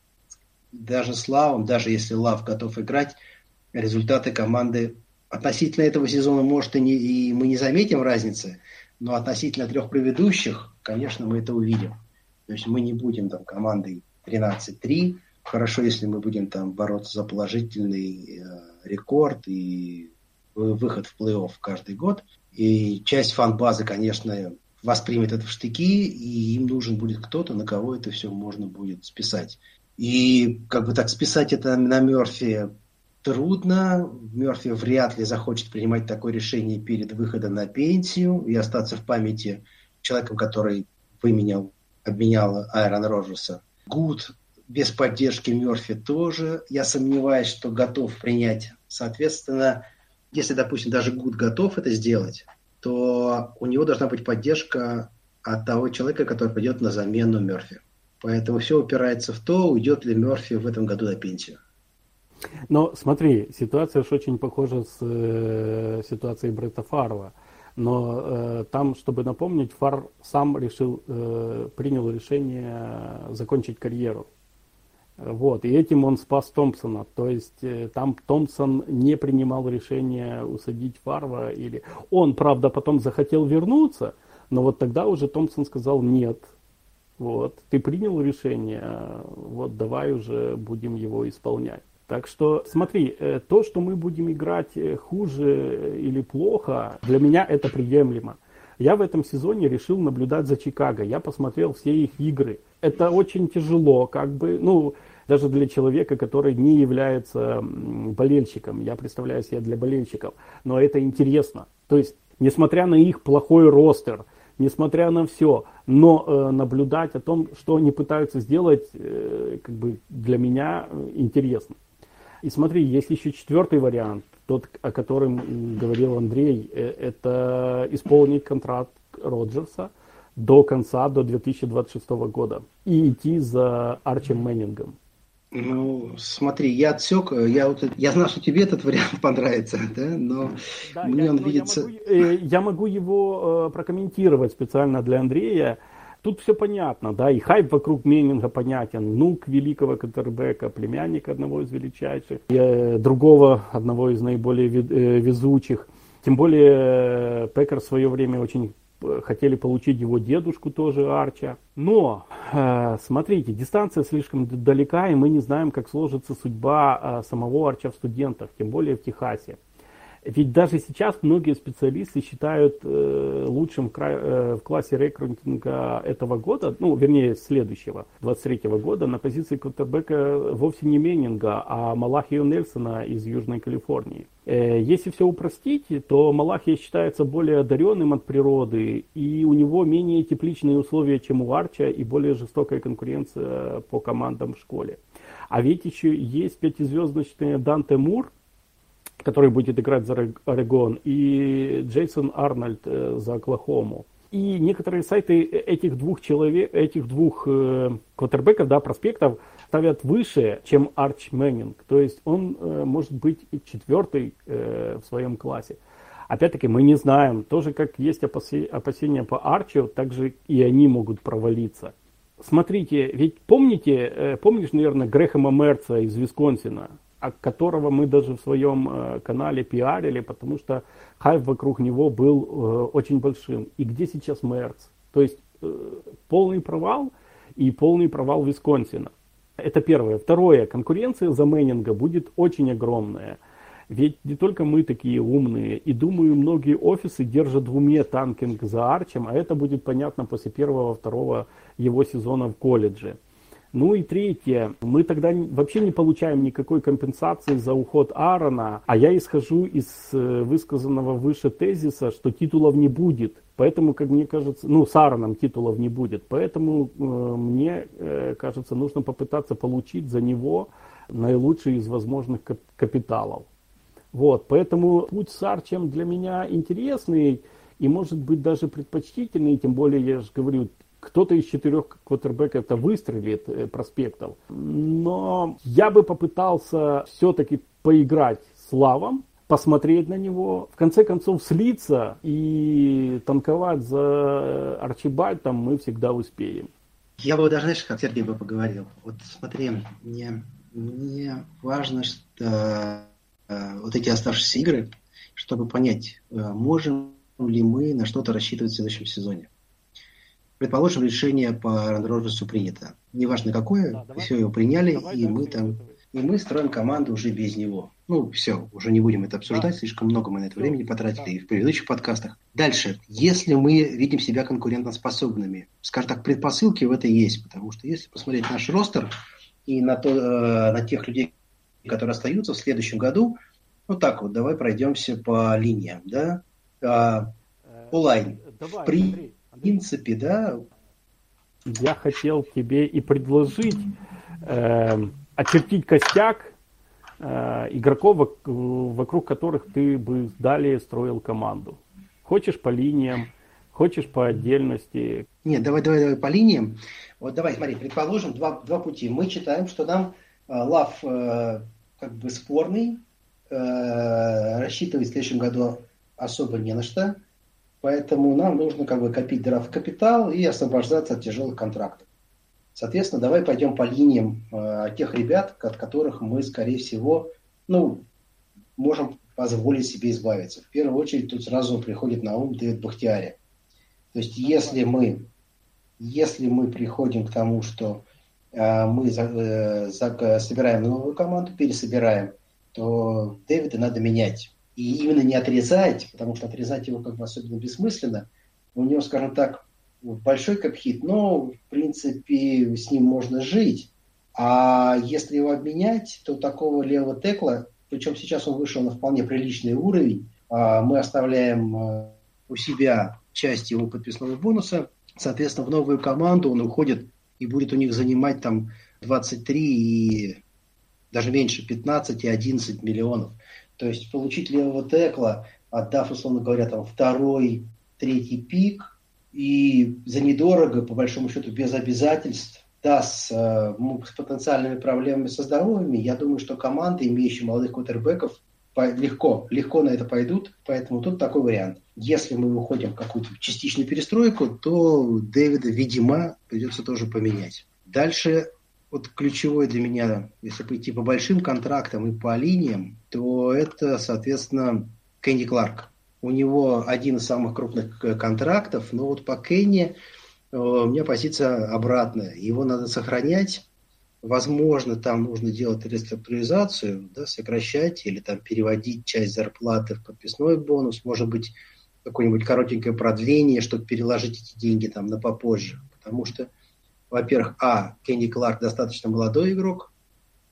даже с Лавом, даже если Лав готов играть, результаты команды относительно этого сезона, может, и, не, и мы не заметим разницы, но относительно трех предыдущих, конечно, мы это увидим. То есть мы не будем там командой 13-3. Хорошо, если мы будем там бороться за положительный э, рекорд и выход в плей-офф каждый год. И часть фан-базы, конечно, воспримет это в штыки, и им нужен будет кто-то, на кого это все можно будет списать. И как бы так списать это на Мерфи трудно. Мерфи вряд ли захочет принимать такое решение перед выходом на пенсию и остаться в памяти человеком, который выменял, обменял Айрона Роджерса. Гуд без поддержки Мерфи тоже, я сомневаюсь, что готов принять. Соответственно, если, допустим, даже Гуд готов это сделать, то у него должна быть поддержка от того человека, который придет на замену Мерфи. Поэтому все упирается в то, уйдет ли Мерфи в этом году на пенсию. Но смотри, ситуация уж очень похожа с э, ситуацией Бретта Фарва. Но э, там, чтобы напомнить, Фар сам решил, э, принял решение закончить карьеру. Вот, и этим он спас Томпсона. То есть э, там Томпсон не принимал решение усадить Фарва. Или... Он, правда, потом захотел вернуться, но вот тогда уже Томпсон сказал нет. Вот, ты принял решение, вот давай уже будем его исполнять. Так что смотри, э, то, что мы будем играть э, хуже или плохо, для меня это приемлемо. Я в этом сезоне решил наблюдать за Чикаго. Я посмотрел все их игры. Это очень тяжело, как бы, ну, даже для человека, который не является болельщиком. Я представляю себя для болельщиков. Но это интересно. То есть, несмотря на их плохой ростер, несмотря на все, но э, наблюдать о том, что они пытаются сделать, э, как бы для меня э, интересно. И смотри, есть еще четвертый вариант, тот, о котором говорил Андрей, э, это исполнить контракт Роджерса до конца, до 2026 года и идти за Арчем Мэннингом. Ну, смотри, я отсек, я, вот, я знаю, что тебе этот вариант понравится, да, но да, мне я, он видится... Я могу, э, я могу его э, прокомментировать специально для Андрея. Тут все понятно, да, и хайп вокруг Меннинга понятен. Нук великого Катербека, племянник одного из величайших, и, э, другого, одного из наиболее э, везучих. Тем более э, Пекер в свое время очень хотели получить его дедушку тоже, Арча. Но, э, смотрите, дистанция слишком далека, и мы не знаем, как сложится судьба э, самого Арча в студентах, тем более в Техасе. Ведь даже сейчас многие специалисты считают э, лучшим в, кра... э, в классе рекрутинга этого года, ну, вернее, следующего, 23 -го года, на позиции квотербека вовсе не Меннинга, а Малахию Нельсона из Южной Калифорнии. Э, если все упростить, то Малахия считается более одаренным от природы, и у него менее тепличные условия, чем у Арча, и более жестокая конкуренция по командам в школе. А ведь еще есть пятизвездочный Данте Мур, который будет играть за Орегон, и Джейсон Арнольд э, за Оклахому. И некоторые сайты этих двух человек, этих двух э, квотербеков, да, проспектов ставят выше, чем Арч Мэннинг. То есть он э, может быть и четвертый в своем классе. Опять-таки мы не знаем, тоже как есть опасения по Арчу, также и они могут провалиться. Смотрите, ведь помните, помнишь, наверное, Грехема Мерца из Висконсина? Которого мы даже в своем э, канале пиарили, потому что хайп вокруг него был э, очень большим. И где сейчас Мерц? То есть э, полный провал и полный провал Висконсина. Это первое. Второе. Конкуренция за Мэннинга будет очень огромная. Ведь не только мы такие умные, и думаю, многие офисы держат в уме танкинг за Арчем, а это будет понятно после первого-второго его сезона в колледже. Ну и третье, мы тогда вообще не получаем никакой компенсации за уход Аарона, а я исхожу из э, высказанного выше тезиса, что титулов не будет. Поэтому, как мне кажется, ну, с Аароном титулов не будет. Поэтому э, мне э, кажется, нужно попытаться получить за него наилучший из возможных кап- капиталов. Вот, поэтому путь с Арчем для меня интересный и может быть даже предпочтительный, тем более, я же говорю, кто-то из четырех квотербеков это выстрелит э, проспектов. Но я бы попытался все-таки поиграть с Лавом, посмотреть на него, в конце концов слиться и танковать за Арчибальтом мы всегда успеем. Я бы даже, знаешь, как Сергей бы поговорил. Вот смотри, мне, мне важно, что э, вот эти оставшиеся игры, чтобы понять, э, можем ли мы на что-то рассчитывать в следующем сезоне. Предположим, решение по Рандроджесу принято. Неважно какое, да, давай, все его приняли, давай, и мы там и мы строим команду уже без него. Ну, все, уже не будем это обсуждать, да. слишком много мы на это времени потратили да. и в предыдущих подкастах. Дальше, если мы видим себя конкурентоспособными, скажем так, предпосылки в это есть, потому что если посмотреть наш ростер и на, то, э, на тех людей, которые остаются в следующем году, вот так вот, давай пройдемся по линиям, да. А, онлайн. В при, принципе, да. Я хотел тебе и предложить э, очертить костяк э, игроков, вокруг которых ты бы далее строил команду. Хочешь по линиям, хочешь по отдельности. Нет, давай, давай, давай по линиям. Вот давай, смотри, предположим, два, два пути. Мы читаем, что нам э, лав э, как бы спорный, э, рассчитывать в следующем году особо не на что. Поэтому нам нужно как бы копить драфт капитал и освобождаться от тяжелых контрактов. Соответственно, давай пойдем по линиям э, тех ребят, от которых мы, скорее всего, ну, можем позволить себе избавиться. В первую очередь тут сразу приходит на ум Дэвид Бахтиари. То есть если мы, если мы приходим к тому, что э, мы за, э, за, собираем новую команду, пересобираем, то Дэвида надо менять. И именно не отрезать, потому что отрезать его как бы особенно бессмысленно. У него, скажем так, большой капхит, но, в принципе, с ним можно жить. А если его обменять, то такого левого текла, причем сейчас он вышел на вполне приличный уровень, а мы оставляем э, у себя часть его подписного бонуса, соответственно, в новую команду он уходит и будет у них занимать там 23 и даже меньше 15 и 11 миллионов. То есть получить левого текла, отдав, условно говоря, там второй, третий пик – и за недорого, по большому счету, без обязательств, да, с, э, с потенциальными проблемами со здоровьем, я думаю, что команды, имеющие молодых квотербеков, легко, легко на это пойдут, поэтому тут такой вариант. Если мы уходим в какую-то частичную перестройку, то Дэвида, видимо, придется тоже поменять. Дальше вот ключевой для меня, если пойти по большим контрактам и по линиям, то это, соответственно, Кэнди Кларк у него один из самых крупных контрактов, но вот по Кенни э, у меня позиция обратная. Его надо сохранять. Возможно, там нужно делать реструктуризацию, да, сокращать или там переводить часть зарплаты в подписной бонус. Может быть, какое-нибудь коротенькое продление, чтобы переложить эти деньги там на попозже. Потому что, во-первых, а, Кенни Кларк достаточно молодой игрок.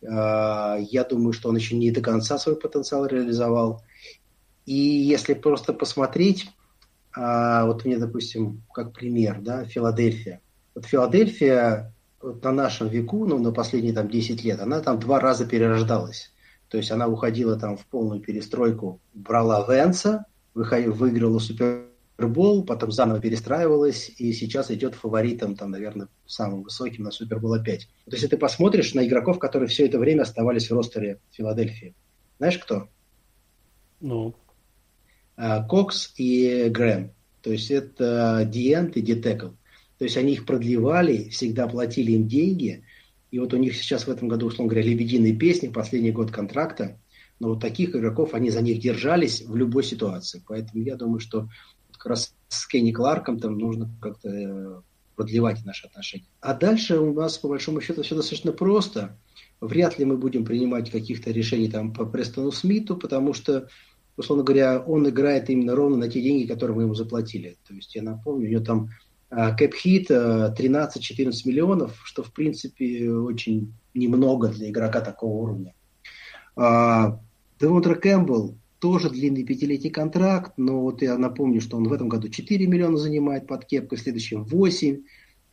А, я думаю, что он еще не до конца свой потенциал реализовал. И если просто посмотреть, а, вот мне, допустим, как пример, да, Филадельфия. Вот Филадельфия вот на нашем веку, ну, на последние там 10 лет, она там два раза перерождалась. То есть она уходила там в полную перестройку, брала Венса, выиграла Супербол, потом заново перестраивалась, и сейчас идет фаворитом, там, наверное, самым высоким на Супербол опять. То есть, если ты посмотришь на игроков, которые все это время оставались в ростере Филадельфии, знаешь кто? Ну, Э, Кокс и Грэм. То есть это Диент и Детекл. То есть они их продлевали, всегда платили им деньги. И вот у них сейчас в этом году, условно говоря, «Лебединые песни», последний год контракта. Но вот таких игроков, они за них держались в любой ситуации. Поэтому я думаю, что как раз с Кенни Кларком там нужно как-то э, продлевать наши отношения. А дальше у нас, по большому счету, все достаточно просто. Вряд ли мы будем принимать каких-то решений там по Престону Смиту, потому что условно говоря, он играет именно ровно на те деньги, которые мы ему заплатили. То есть я напомню, у него там кэп-хит 13-14 миллионов, что в принципе очень немного для игрока такого уровня. А, Девонтер Кэмпбелл тоже длинный пятилетний контракт, но вот я напомню, что он в этом году 4 миллиона занимает под кепкой, в следующем 8,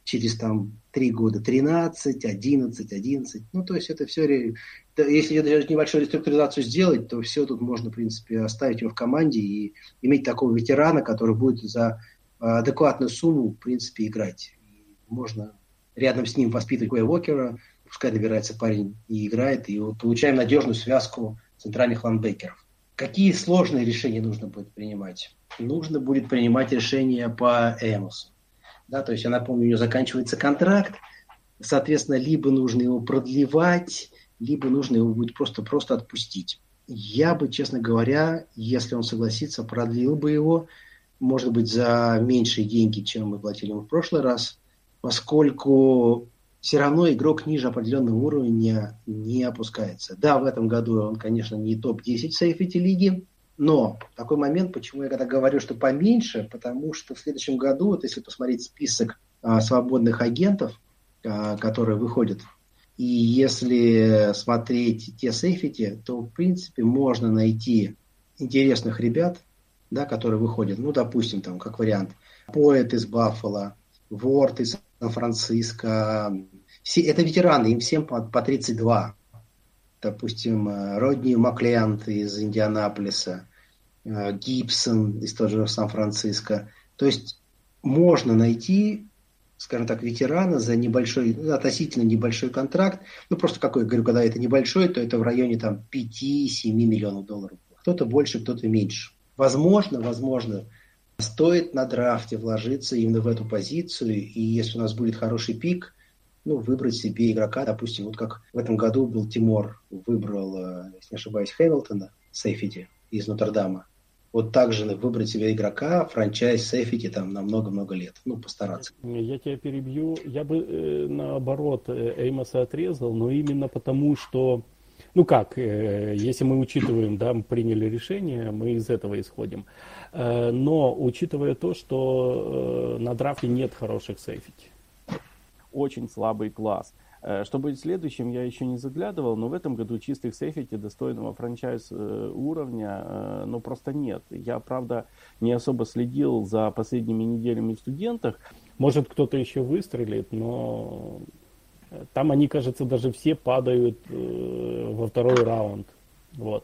через там 3 года 13, 11, 11. Ну, то есть это все, если даже небольшую реструктуризацию сделать, то все тут можно, в принципе, оставить его в команде и иметь такого ветерана, который будет за а, адекватную сумму, в принципе, играть. И можно рядом с ним воспитывать Куэ Уокера, пускай набирается парень и играет, и получаем надежную связку центральных ландбекеров. Какие сложные решения нужно будет принимать? Нужно будет принимать решения по Эмусу Да, то есть, я напомню, у него заканчивается контракт, соответственно, либо нужно его продлевать, либо нужно его будет просто-просто отпустить. Я бы, честно говоря, если он согласится, продлил бы его, может быть, за меньшие деньги, чем мы платили ему в прошлый раз, поскольку все равно игрок ниже определенного уровня не опускается. Да, в этом году он, конечно, не топ-10 в сейфити лиги, но такой момент, почему я когда говорю, что поменьше, потому что в следующем году, вот если посмотреть список а, свободных агентов, а, которые выходят, и если смотреть те сейфити, то, в принципе, можно найти интересных ребят, да, которые выходят. Ну, допустим, там, как вариант, Поэт из Баффала, Ворд из Сан-Франциско. Все, это ветераны, им всем по, по 32. Допустим, э, Родни Макленд из Индианаполиса, э, Гибсон из того же Сан-Франциско. То есть можно найти, скажем так, ветерана за небольшой, относительно небольшой контракт. Ну, просто какой, говорю, когда это небольшой, то это в районе там 5-7 миллионов долларов. Кто-то больше, кто-то меньше. Возможно, возможно, стоит на драфте вложиться именно в эту позицию, и если у нас будет хороший пик, ну, выбрать себе игрока, допустим, вот как в этом году был Тимур, выбрал, э, если не ошибаюсь, Хэмилтона, Сейфиди из Нотр-Дама. Вот так же выбрать себе игрока, франчайз Сейфиди там на много-много лет. Ну, постараться. Я тебя перебью. Я бы, э, наоборот, э, Эймоса отрезал, но именно потому, что ну как, э, если мы учитываем, да, мы приняли решение, мы из этого исходим. Э, но учитывая то, что э, на драфте нет хороших сейфити. Очень слабый класс. Что будет следующим, я еще не заглядывал, но в этом году чистых сейфити достойного франчайз уровня, ну, просто нет. Я, правда, не особо следил за последними неделями в студентах. Может, кто-то еще выстрелит, но там они, кажется, даже все падают э, во второй раунд. Вот.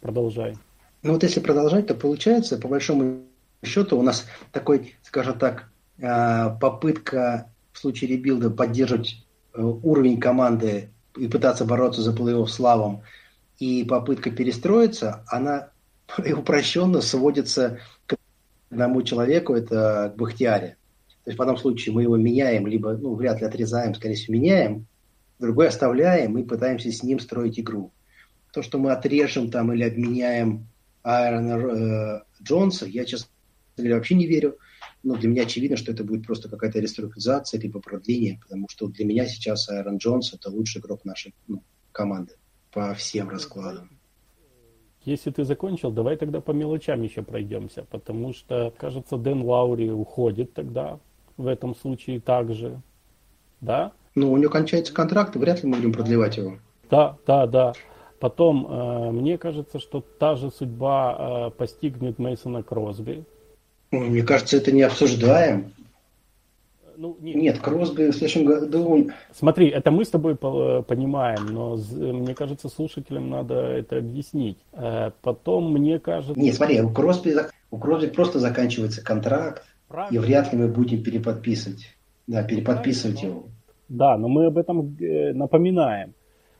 Продолжай. Ну вот если продолжать, то получается, по большому счету, у нас такой, скажем так, э, попытка в случае ребилда поддерживать э, уровень команды и пытаться бороться за плей-офф славом, и попытка перестроиться, она упрощенно сводится к одному человеку, это к Бахтиаре. То есть в одном случае мы его меняем, либо, ну, вряд ли отрезаем, скорее всего, меняем, другой оставляем и пытаемся с ним строить игру. То, что мы отрежем там или обменяем Айрона э, Джонса, я, честно говоря, вообще не верю. Но для меня очевидно, что это будет просто какая-то реструктуризация, либо продление, потому что для меня сейчас Айрон Джонс – это лучший игрок нашей ну, команды по всем раскладам. Если ты закончил, давай тогда по мелочам еще пройдемся, потому что, кажется, Дэн Лаури уходит тогда, в этом случае также, да? Ну, у него кончается контракт, вряд ли мы будем продлевать его. Да, да, да. Потом, э, мне кажется, что та же судьба э, постигнет Мейсона Кросби. Мне кажется, это не обсуждаем. Ну, нет. нет, Кросби в следующем году... Смотри, это мы с тобой понимаем, но мне кажется, слушателям надо это объяснить. Э, потом, мне кажется... Нет, смотри, у Кросби, у Кросби просто заканчивается контракт, Правильно. И вряд ли мы будем переподписывать. Да, переподписывать Правильно. его. Да, но мы об этом э, напоминаем.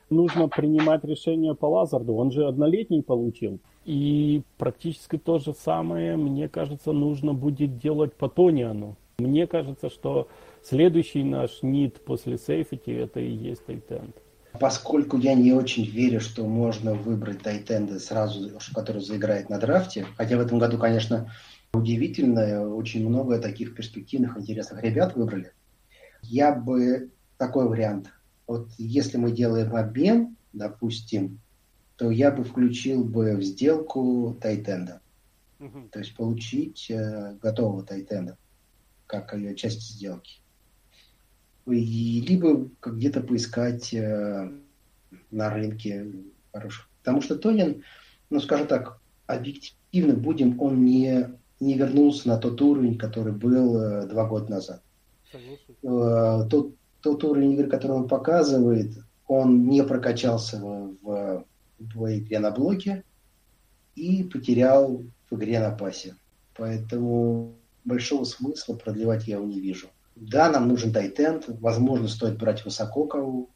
Нужно принимать решение по Лазарду. Он же однолетний получил. И практически то же самое, мне кажется, нужно будет делать по Тониану. Мне кажется, что следующий наш need после safety это и есть tight end. Поскольку я не очень верю, что можно выбрать tight end а сразу, который заиграет на драфте, хотя в этом году, конечно, Удивительно, очень много таких перспективных, интересных ребят выбрали. Я бы такой вариант. Вот если мы делаем обмен, допустим, то я бы включил бы в сделку tight end а. Угу. То есть получить э, готового tight end а, как ее часть сделки. И, либо где-то поискать э, на рынке хороших. Потому что Тонин, ну скажем так, объективно будем, он не не вернулся на тот уровень, который был э, два года назад. Э, тот, тот уровень игры, который он показывает, он не прокачался в, в, в игре на блоке и потерял в игре на пасе. Поэтому большого смысла продлевать я его не вижу. Да, нам нужен тайтенд, возможно, стоит брать высоко кого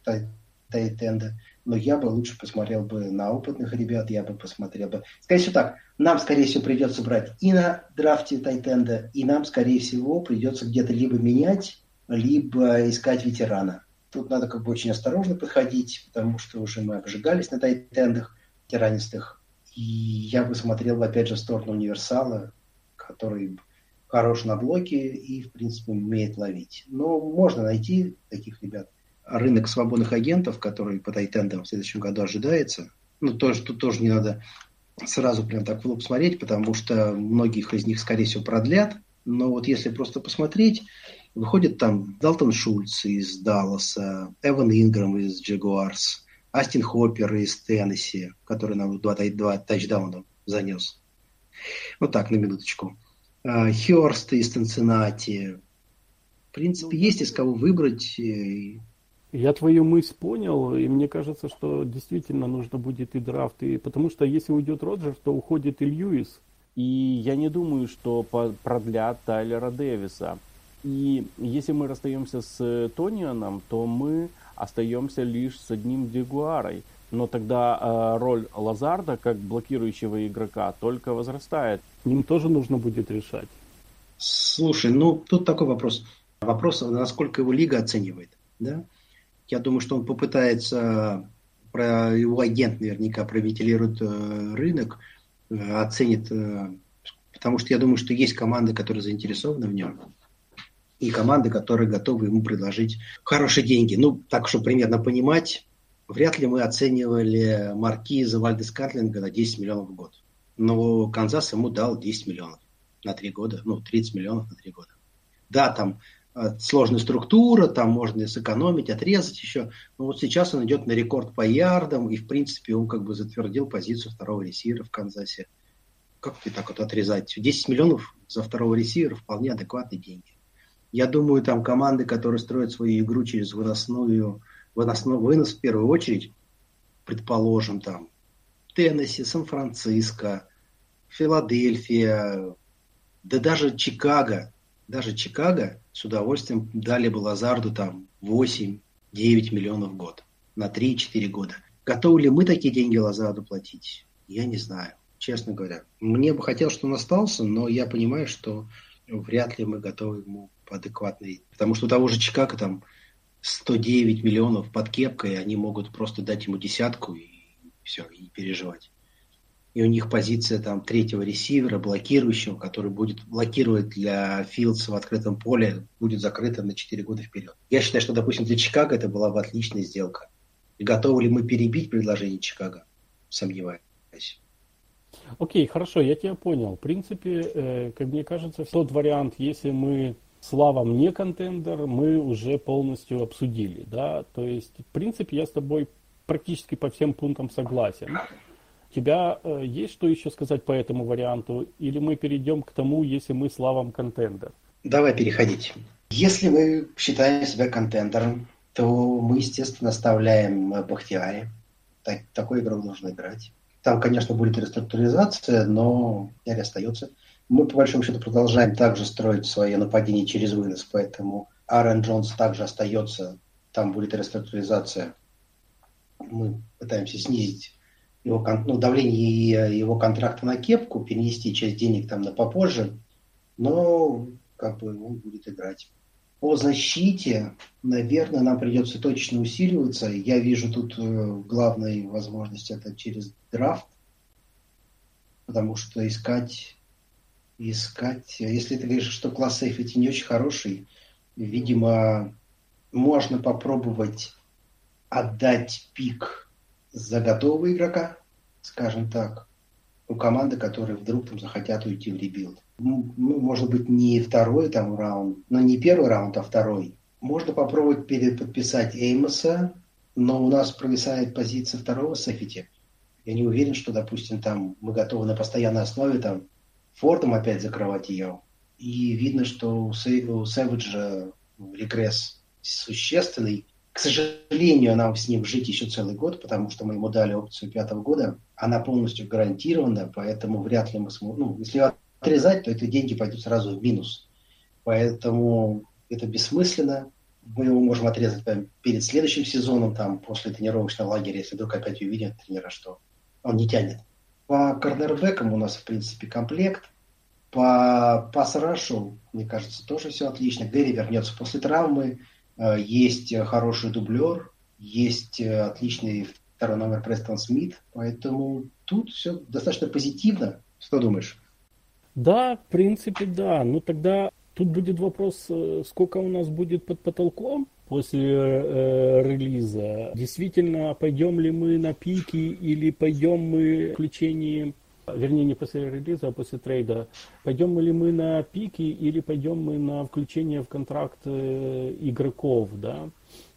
тайтенда, но я бы лучше посмотрел бы на опытных ребят, я бы посмотрел бы... Скорее всего так, нам, скорее всего, придется брать и на драфте Тайтенда, и нам, скорее всего, придется где-то либо менять, либо искать ветерана. Тут надо как бы очень осторожно подходить, потому что уже мы обжигались на тайтендах тиранистых. И я бы смотрел, опять же, в сторону универсала, который хорош на блоке и, в принципе, умеет ловить. Но можно найти таких ребят. Рынок свободных агентов, который по тайтендам в следующем году ожидается, ну, тоже, тут тоже не надо сразу прям так в лоб смотреть, потому что многих из них, скорее всего, продлят. Но вот если просто посмотреть, Выходит там Далтон Шульц из Далласа, Эван Инграм из Джагуарс, Астин Хоппер из Теннесси, который нам два, два тачдауна занес. Вот так, на минуточку. А, Хёрст из Цинциннати. В принципе, есть из кого выбрать. Я твою мысль понял, и мне кажется, что действительно нужно будет и драфт, и потому что если уйдет Роджер, то уходит и Льюис. И я не думаю, что продлят Тайлера Дэвиса. И если мы расстаемся с Тонианом, то мы остаемся лишь с одним Дегуарой. Но тогда э, роль Лазарда как блокирующего игрока только возрастает. Им тоже нужно будет решать. Слушай, ну тут такой вопрос. Вопрос, насколько его лига оценивает. Да? Я думаю, что он попытается, про его агент наверняка провентилирует э, рынок, э, оценит, э, потому что я думаю, что есть команды, которые заинтересованы в нем и команды, которые готовы ему предложить хорошие деньги. Ну, так, чтобы примерно понимать, вряд ли мы оценивали Маркиза Вальдес Катлинга на 10 миллионов в год. Но Канзас ему дал 10 миллионов на 3 года, ну, 30 миллионов на 3 года. Да, там э, сложная структура, там можно сэкономить, отрезать еще. Но вот сейчас он идет на рекорд по ярдам, и, в принципе, он как бы затвердил позицию второго ресивера в Канзасе. Как ты так вот отрезать? 10 миллионов за второго ресивера вполне адекватные деньги. Я думаю, там команды, которые строят свою игру через выносную, выносной вынос в первую очередь, предположим, там, Теннесси, Сан-Франциско, Филадельфия, да даже Чикаго, даже Чикаго с удовольствием дали бы Лазарду там 8-9 миллионов в год на 3-4 года. Готовы ли мы такие деньги Лазарду платить? Я не знаю, честно говоря. Мне бы хотелось, чтобы он остался, но я понимаю, что вряд ли мы готовы ему адекватный. Потому что у того же Чикаго там 109 миллионов под кепкой, они могут просто дать ему десятку и все, и переживать. И у них позиция там третьего ресивера, блокирующего, который будет блокировать для Филдса в открытом поле, будет закрыта на 4 года вперед. Я считаю, что, допустим, для Чикаго это была бы отличная сделка. И готовы ли мы перебить предложение Чикаго? Сомневаюсь. Окей, хорошо, я тебя понял. В принципе, э, как мне кажется, тот вариант, если мы Славом не контендер, мы уже полностью обсудили, да, то есть, в принципе, я с тобой практически по всем пунктам согласен. У тебя э, есть что еще сказать по этому варианту, или мы перейдем к тому, если мы славом контендер? Давай переходить. Если мы считаем себя контендером, то мы, естественно, оставляем Бахтиари. Так, такой игрок нужно играть. Там, конечно, будет реструктуризация, но Бахтиари остается мы, по большому счету, продолжаем также строить свое нападение через вынос, поэтому Аарон Джонс также остается, там будет реструктуризация. Мы пытаемся снизить его ну, давление его контракта на кепку, перенести часть денег там на попозже, но как бы он будет играть. По защите, наверное, нам придется точно усиливаться. Я вижу тут э, главной возможность это через драфт, потому что искать искать. Если ты говоришь, что класс сейфити не очень хороший, видимо, можно попробовать отдать пик за готового игрока, скажем так, у команды, которые вдруг там захотят уйти в rebuild. Ну, может быть, не второй там раунд, но не первый раунд, а второй. Можно попробовать переподписать Эймоса, но у нас провисает позиция второго safety. Я не уверен, что, допустим, там мы готовы на постоянной основе там Фордом опять закрывать ее. И видно, что у Сэвиджа регресс существенный. К сожалению, нам с ним жить еще целый год, потому что мы ему дали опцию пятого года. Она полностью гарантирована, поэтому вряд ли мы сможем... Ну, если отрезать, то эти деньги пойдут сразу в минус. Поэтому это бессмысленно. мы его можем отрезать прям перед следующим сезоном, там, после тренировочного лагеря, если вдруг опять увидят тренера, что он не тянет. По корнербекам у нас, в принципе, комплект. По пас-рашу, мне кажется, тоже все отлично. Гэри вернется после травмы. Э, есть хороший дублер, есть э, отличный второй номер Престон Смит, поэтому тут все достаточно позитивно. Что думаешь? Да, в принципе, да. Ну тогда тут будет вопрос, э, сколько у нас будет под потолком после э, релиза. Действительно, пойдем ли мы на пики или пойдем мы в включении вернее не после релиза, а после трейда, пойдем ли мы на пики или пойдем мы на включение в контракт э, игроков, да,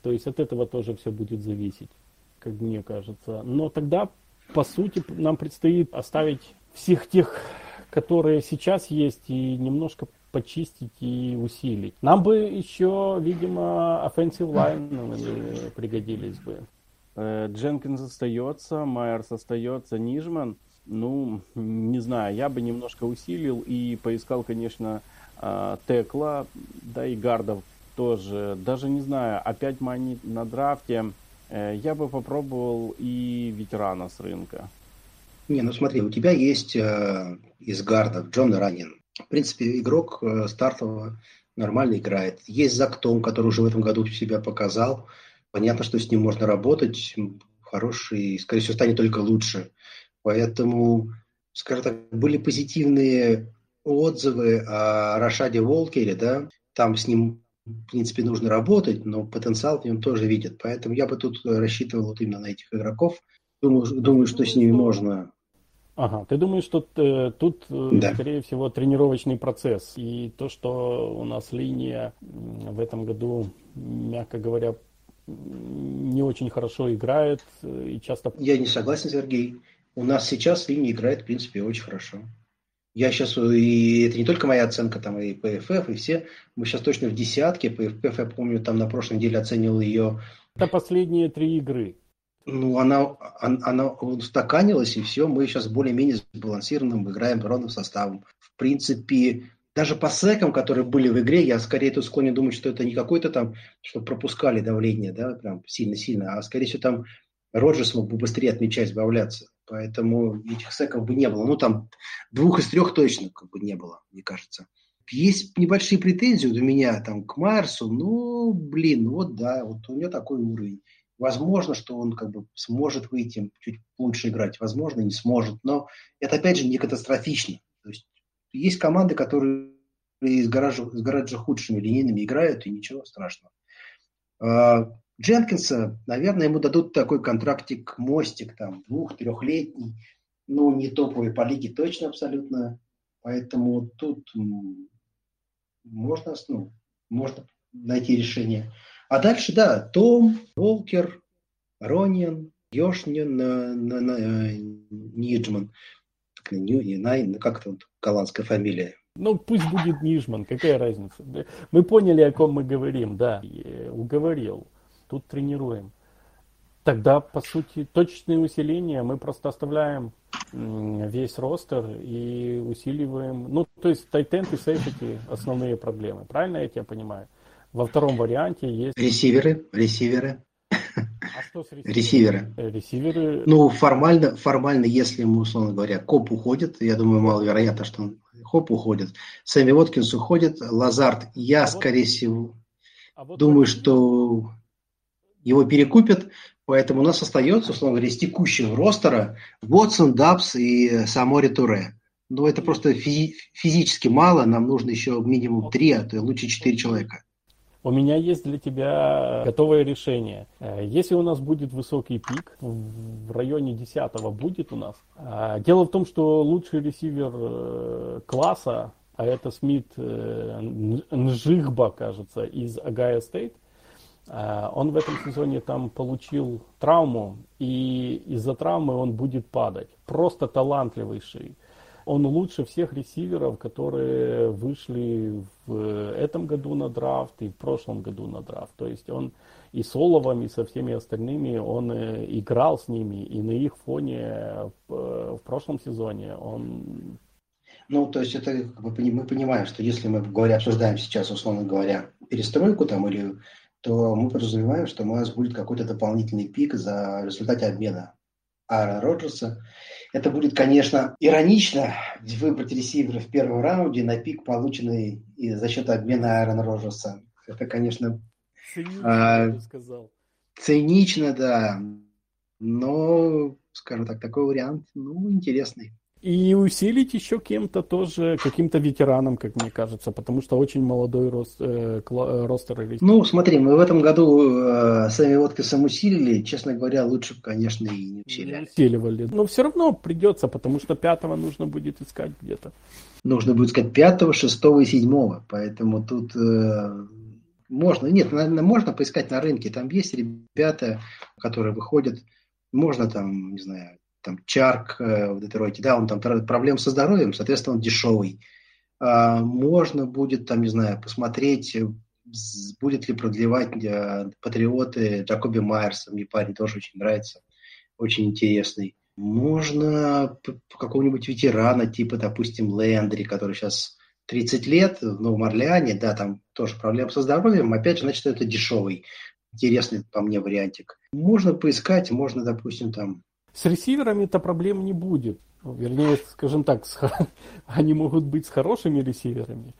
то есть от этого тоже все будет зависеть, как мне кажется. Но тогда, по сути, нам предстоит оставить всех тех, которые сейчас есть, и немножко почистить и усилить. Нам бы еще, видимо, offensive line пригодились бы. Э, Дженкинс остается, Майерс остается, Нижман. Ну, не знаю, я бы немножко усилил и поискал, конечно, э, Текла, да и гардов тоже. Даже не знаю, опять мы на драфте. Э, я бы попробовал и ветерана с рынка. Не, ну смотри, у тебя есть э, из гардов Джон Ранин. В принципе, игрок э, стартового нормально играет. Есть Зактон, который уже в этом году себя показал. Понятно, что с ним можно работать. Хороший, скорее всего, станет только лучше. Поэтому, скажем так, были позитивные отзывы о Рашаде Волкере, да, там с ним, в принципе, нужно работать, но потенциал в нем тоже видят. Поэтому я бы тут рассчитывал вот именно на этих игроков. Думаю, думаю что с ними можно Ага, ты думаешь, что э, тут, э, да. скорее всего, тренировочный процесс. И то, что у нас линия в этом году, мягко говоря, не очень хорошо играет э, и часто... Я не согласен, Сергей. У нас сейчас линия играет, в принципе, очень хорошо. Я сейчас, и это не только моя оценка, там и ПФФ, и все, мы сейчас точно в десятке, ПФФ, я помню, там на прошлой неделе оценил ее... Это последние три игры. Ну, она, она, она устаканилась, и все, мы сейчас более-менее сбалансированным играем ровным составом. В принципе, даже по секам, которые были в игре, я скорее тут склонен думать, что это не какой-то там, что пропускали давление, да, прям сильно-сильно, а скорее всего там Роджерс мог бы быстрее отмечать, избавляться. Поэтому этих секов бы не было. Ну, там двух из трех точно как бы не было, мне кажется. Есть небольшие претензии у меня там к Майерсу, ну, блин, вот да, вот у него такой уровень. Возможно, что он как бы сможет выйти чуть лучше играть, возможно, не сможет, но это опять же не катастрофично. То есть есть команды, которые с гораздо, с гораздо худшими линейными играют, и ничего страшного. Дженкинса, наверное, ему дадут такой контрактик, мостик, там, двух-трехлетний, ну, не топовый по лиге точно абсолютно, поэтому тут можно, ну, можно найти решение. А дальше, да, Том, Волкер, Ронин, Йошнин, Ниджман. Как это вот голландская фамилия? Ну, пусть будет Нижман, какая разница. Мы поняли, о ком мы говорим, да. Уговорил. Тут тренируем. Тогда, по сути, точечные усиления мы просто оставляем весь ростер и усиливаем. Ну, то есть tight end и safety основные проблемы. Правильно я тебя понимаю? Во втором варианте есть... Ресиверы, ресиверы. А что с? Ресиверы. Э, ресиверы... Ну, формально, формально, если ему, условно говоря, Хоп уходит, я думаю, маловероятно, что он Хоп уходит. Сэмми Воткинс уходит, Лазард, я, а скорее вот... всего, а вот думаю, что его перекупят, поэтому у нас остается, условно говоря, из текущего ростера Вотсон, Дабс и Самори Туре. Но это просто физи- физически мало, нам нужно еще минимум три, а то и лучше четыре человека. У меня есть для тебя готовое решение. Э, если у нас будет высокий пик, в районе 10 будет у нас. А, дело в том, что лучший ресивер э, класса, а это Смит э, Нжихба, кажется, из Агая Стейт, он в этом сезоне там получил травму, и из-за травмы он будет падать. Просто талантливейший он лучше всех ресиверов, которые вышли в этом году на драфт и в прошлом году на драфт. То есть он и с Оловом, и со всеми остальными, он э, играл с ними, и на их фоне э, в прошлом сезоне он... Ну, то есть это мы понимаем, что если мы говоря, обсуждаем сейчас, условно говоря, перестройку там или то мы подразумеваем, что у нас будет какой-то дополнительный пик за результате обмена Аарона Роджерса. Это будет, конечно, иронично выбрать ресивера в первом раунде на пик, полученный за счет обмена Аарона Роджерса. Это, конечно, цинично, а, сказал. цинично, да. Но, скажем так, такой вариант, ну, интересный. И усилить еще кем-то тоже, каким-то ветераном, как мне кажется, потому что очень молодой рост, э, э ростер. Ну, смотри, мы в этом году э, сами Воткисом усилили. Честно говоря, лучше бы, конечно, и не усиливали. Не усиливали. Но все равно придется, потому что пятого нужно будет искать где-то. Нужно будет искать пятого, шестого и седьмого. Поэтому тут э, можно, нет, наверное, можно поискать на рынке. Там есть ребята, которые выходят. Можно там, не знаю, там Чарк э, в Детройте, да, он там проблем со здоровьем, соответственно, он дешевый. А, можно будет, там, не знаю, посмотреть, э, будет ли продлевать э, патриоты Джакоби Майерса, мне парень тоже очень нравится, очень интересный. Можно какого-нибудь ветерана, типа, допустим, Лэндри, который сейчас 30 лет в Новом Орлеане, да, там тоже проблемы со здоровьем, опять же, значит, это дешевый, интересный по мне вариантик. Можно поискать, можно, допустим, там с ресиверами-то проблем не будет. Вернее, скажем так, с, они могут быть с хорошими ресиверами.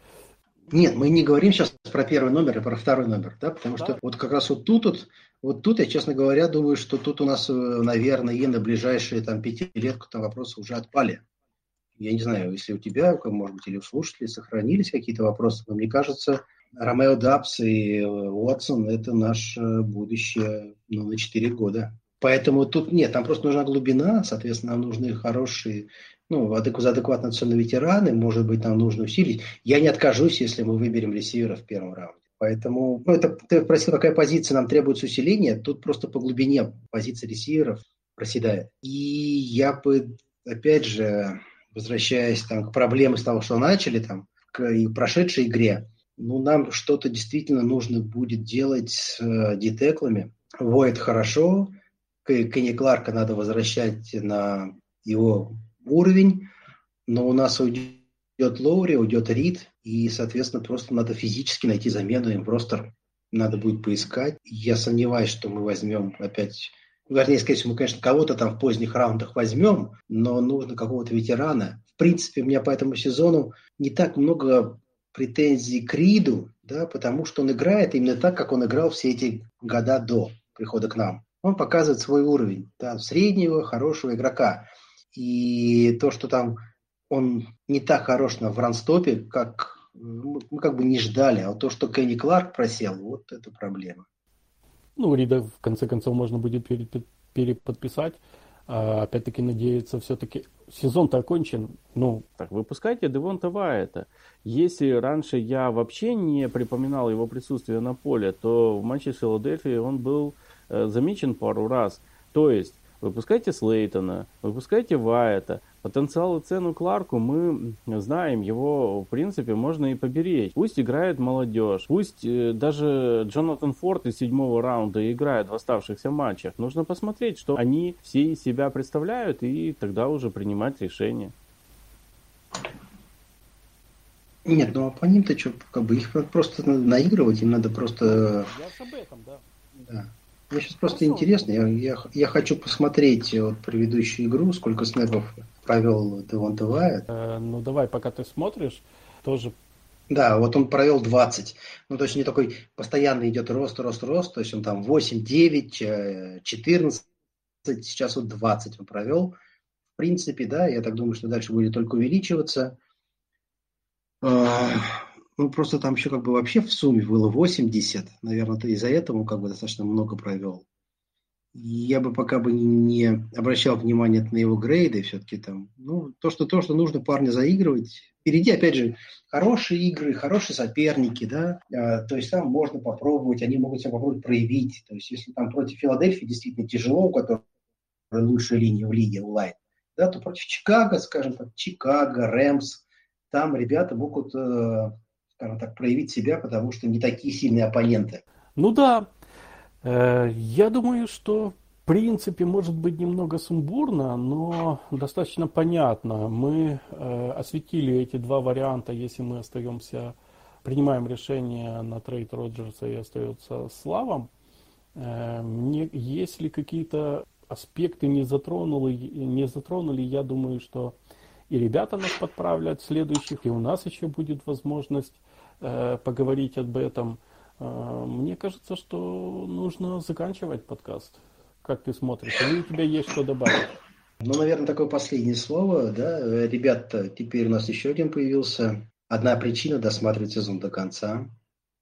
Нет, мы не говорим сейчас про первый номер и про второй номер, да, потому да. что вот как раз вот тут, вот, вот тут я, честно говоря, думаю, что тут у нас, э, наверное, и на ближайшие там пятилетку там вопросы уже отпали. Я не знаю, если у тебя, может быть, или у слушателей сохранились какие-то вопросы, но мне кажется, Ромео Дабс и э, Уотсон – это наше будущее ну, на 4 года. Поэтому тут нет, там просто нужна глубина, соответственно, нам нужны хорошие, ну, адекватно оцененные ветераны, может быть, нам нужно усилить. Я не откажусь, если мы выберем ресивера в первом раунде. Поэтому, ну, это, ты спросил, какая позиция нам требуется усиления, тут просто по глубине позиция ресиверов проседает. И я бы, опять же, возвращаясь там, к проблеме с того, что начали, там, к прошедшей игре, ну, нам что-то действительно нужно будет делать с э, детеклами. Воет хорошо, Кенни Кларка надо возвращать на его уровень, но у нас уйдет Лоури, уйдет Рид, и, соответственно, просто надо физически найти замену им просто надо будет поискать. Я сомневаюсь, что мы возьмем опять Вернее, скорее всего, мы, конечно, кого-то там в поздних раундах возьмем, но нужно какого-то ветерана. В принципе, у меня по этому сезону не так много претензий к Риду, да, потому что он играет именно так, как он играл все эти года до прихода к нам он показывает свой уровень, да, среднего, хорошего игрока. И то, что там он не так хорош на вранстопе, как мы как бы не ждали, а вот то, что Кенни Кларк просел, вот это проблема. Ну, Рида, в конце концов, можно будет переподписать. А, опять-таки, надеяться, все-таки сезон-то окончен. Ну. Так, выпускайте Девонта Вайета. Если раньше я вообще не припоминал его присутствие на поле, то в матче с Филадельфией он был замечен пару раз. То есть, выпускайте Слейтона, выпускайте Вайета. Потенциал и цену Кларку мы знаем, его в принципе можно и поберечь. Пусть играет молодежь, пусть э, даже Джонатан Форд из седьмого раунда играет в оставшихся матчах. Нужно посмотреть, что они все из себя представляют и тогда уже принимать решение. Нет, ну а по ним-то что, как бы их просто надо наигрывать, им надо просто... Я об этом, да. Да. Мне сейчас просто интересно, я, я, я хочу посмотреть вот предыдущую игру, сколько снэпов провел Девон Вайет. Э, ну давай, пока ты смотришь, тоже да, вот он провел 20. Ну, то есть не такой постоянно идет рост, рост, рост. То есть он там 8, 9, 14, сейчас вот 20 он провел. В принципе, да, я так думаю, что дальше будет только увеличиваться. Ну, просто там еще как бы вообще в сумме было 80. Наверное, ты из-за этого как бы достаточно много провел. Я бы пока бы не обращал внимания на его грейды, все-таки там, ну, то, что, то, что нужно парня заигрывать. Впереди, опять же, хорошие игры, хорошие соперники, да, а, то есть там можно попробовать, они могут себя попробовать проявить. То есть если там против Филадельфии действительно тяжело, у которой лучшая линия в лиге, онлайн, да, то против Чикаго, скажем так, Чикаго, Рэмс, там ребята могут э, скажем так, проявить себя, потому что не такие сильные оппоненты. Ну да, э, я думаю, что в принципе может быть немного сумбурно, но достаточно понятно. Мы э, осветили эти два варианта, если мы остаемся принимаем решение на трейд Роджерса и остается Славом, э, если какие-то аспекты не затронули, не затронули, я думаю, что и ребята нас подправлят следующих, и у нас еще будет возможность поговорить об этом. Э, мне кажется, что нужно заканчивать подкаст. Как ты смотришь? Или у тебя есть что добавить? Ну, наверное, такое последнее слово. Да? Ребята, теперь у нас еще один появился. Одна причина досматривать сезон до конца.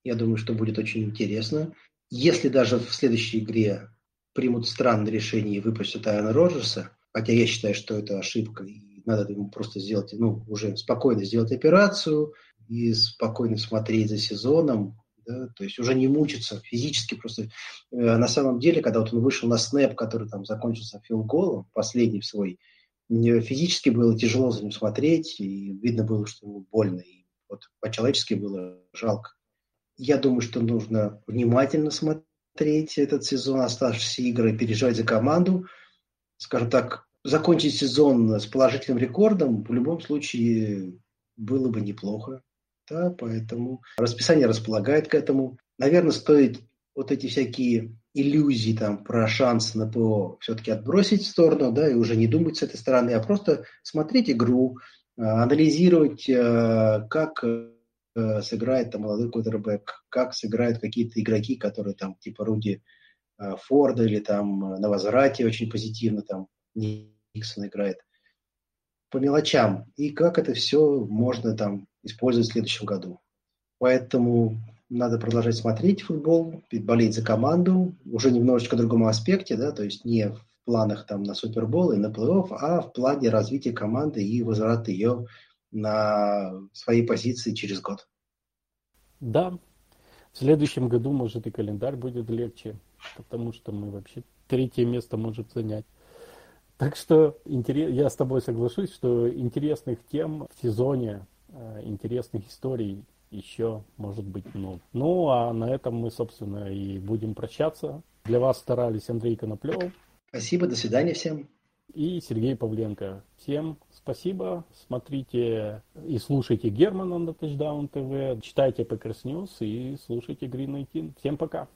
Я думаю, что будет очень интересно. Если даже в следующей игре примут странное решение и выпустят Айана Роджерса, хотя я считаю, что это ошибка, и надо ему просто сделать, ну, уже спокойно сделать операцию и спокойно смотреть за сезоном, да, то есть уже не мучиться физически просто. Э, на самом деле, когда вот он вышел на снэп, который там закончился филголом, последний свой, физически было тяжело за ним смотреть, и видно было, что ему больно, и вот по-человечески было жалко. Я думаю, что нужно внимательно смотреть этот сезон, оставшиеся игры, переживать за команду. Скажем так, закончить сезон с положительным рекордом в любом случае было бы неплохо. Да, поэтому расписание располагает к этому. Наверное, стоит вот эти всякие иллюзии там про шанс на ПО все-таки отбросить в сторону, да, и уже не думать с этой стороны, а просто смотреть игру, а, анализировать, а, как э, сыграет там молодой квотербек, как сыграют какие-то игроки, которые там типа Руди Форда или там на возврате очень позитивно там Никсон играет по мелочам, и как это все можно там использовать в следующем году. Поэтому надо продолжать смотреть футбол, болеть за команду, уже немножечко в другом аспекте, да, то есть не в планах там на Супербол и на плей-офф, а в плане развития команды и возврата ее на свои позиции через год. Да, в следующем году, может, и календарь будет легче, потому что мы вообще третье место можем занять. Так что я с тобой соглашусь, что интересных тем в сезоне, интересных историй еще может быть много. Ну, а на этом мы, собственно, и будем прощаться. Для вас старались Андрей Коноплев. Спасибо, до свидания всем. И Сергей Павленко. Всем спасибо. Смотрите и слушайте Германа на Touchdown TV, читайте Packers News и слушайте Green 19. Всем пока.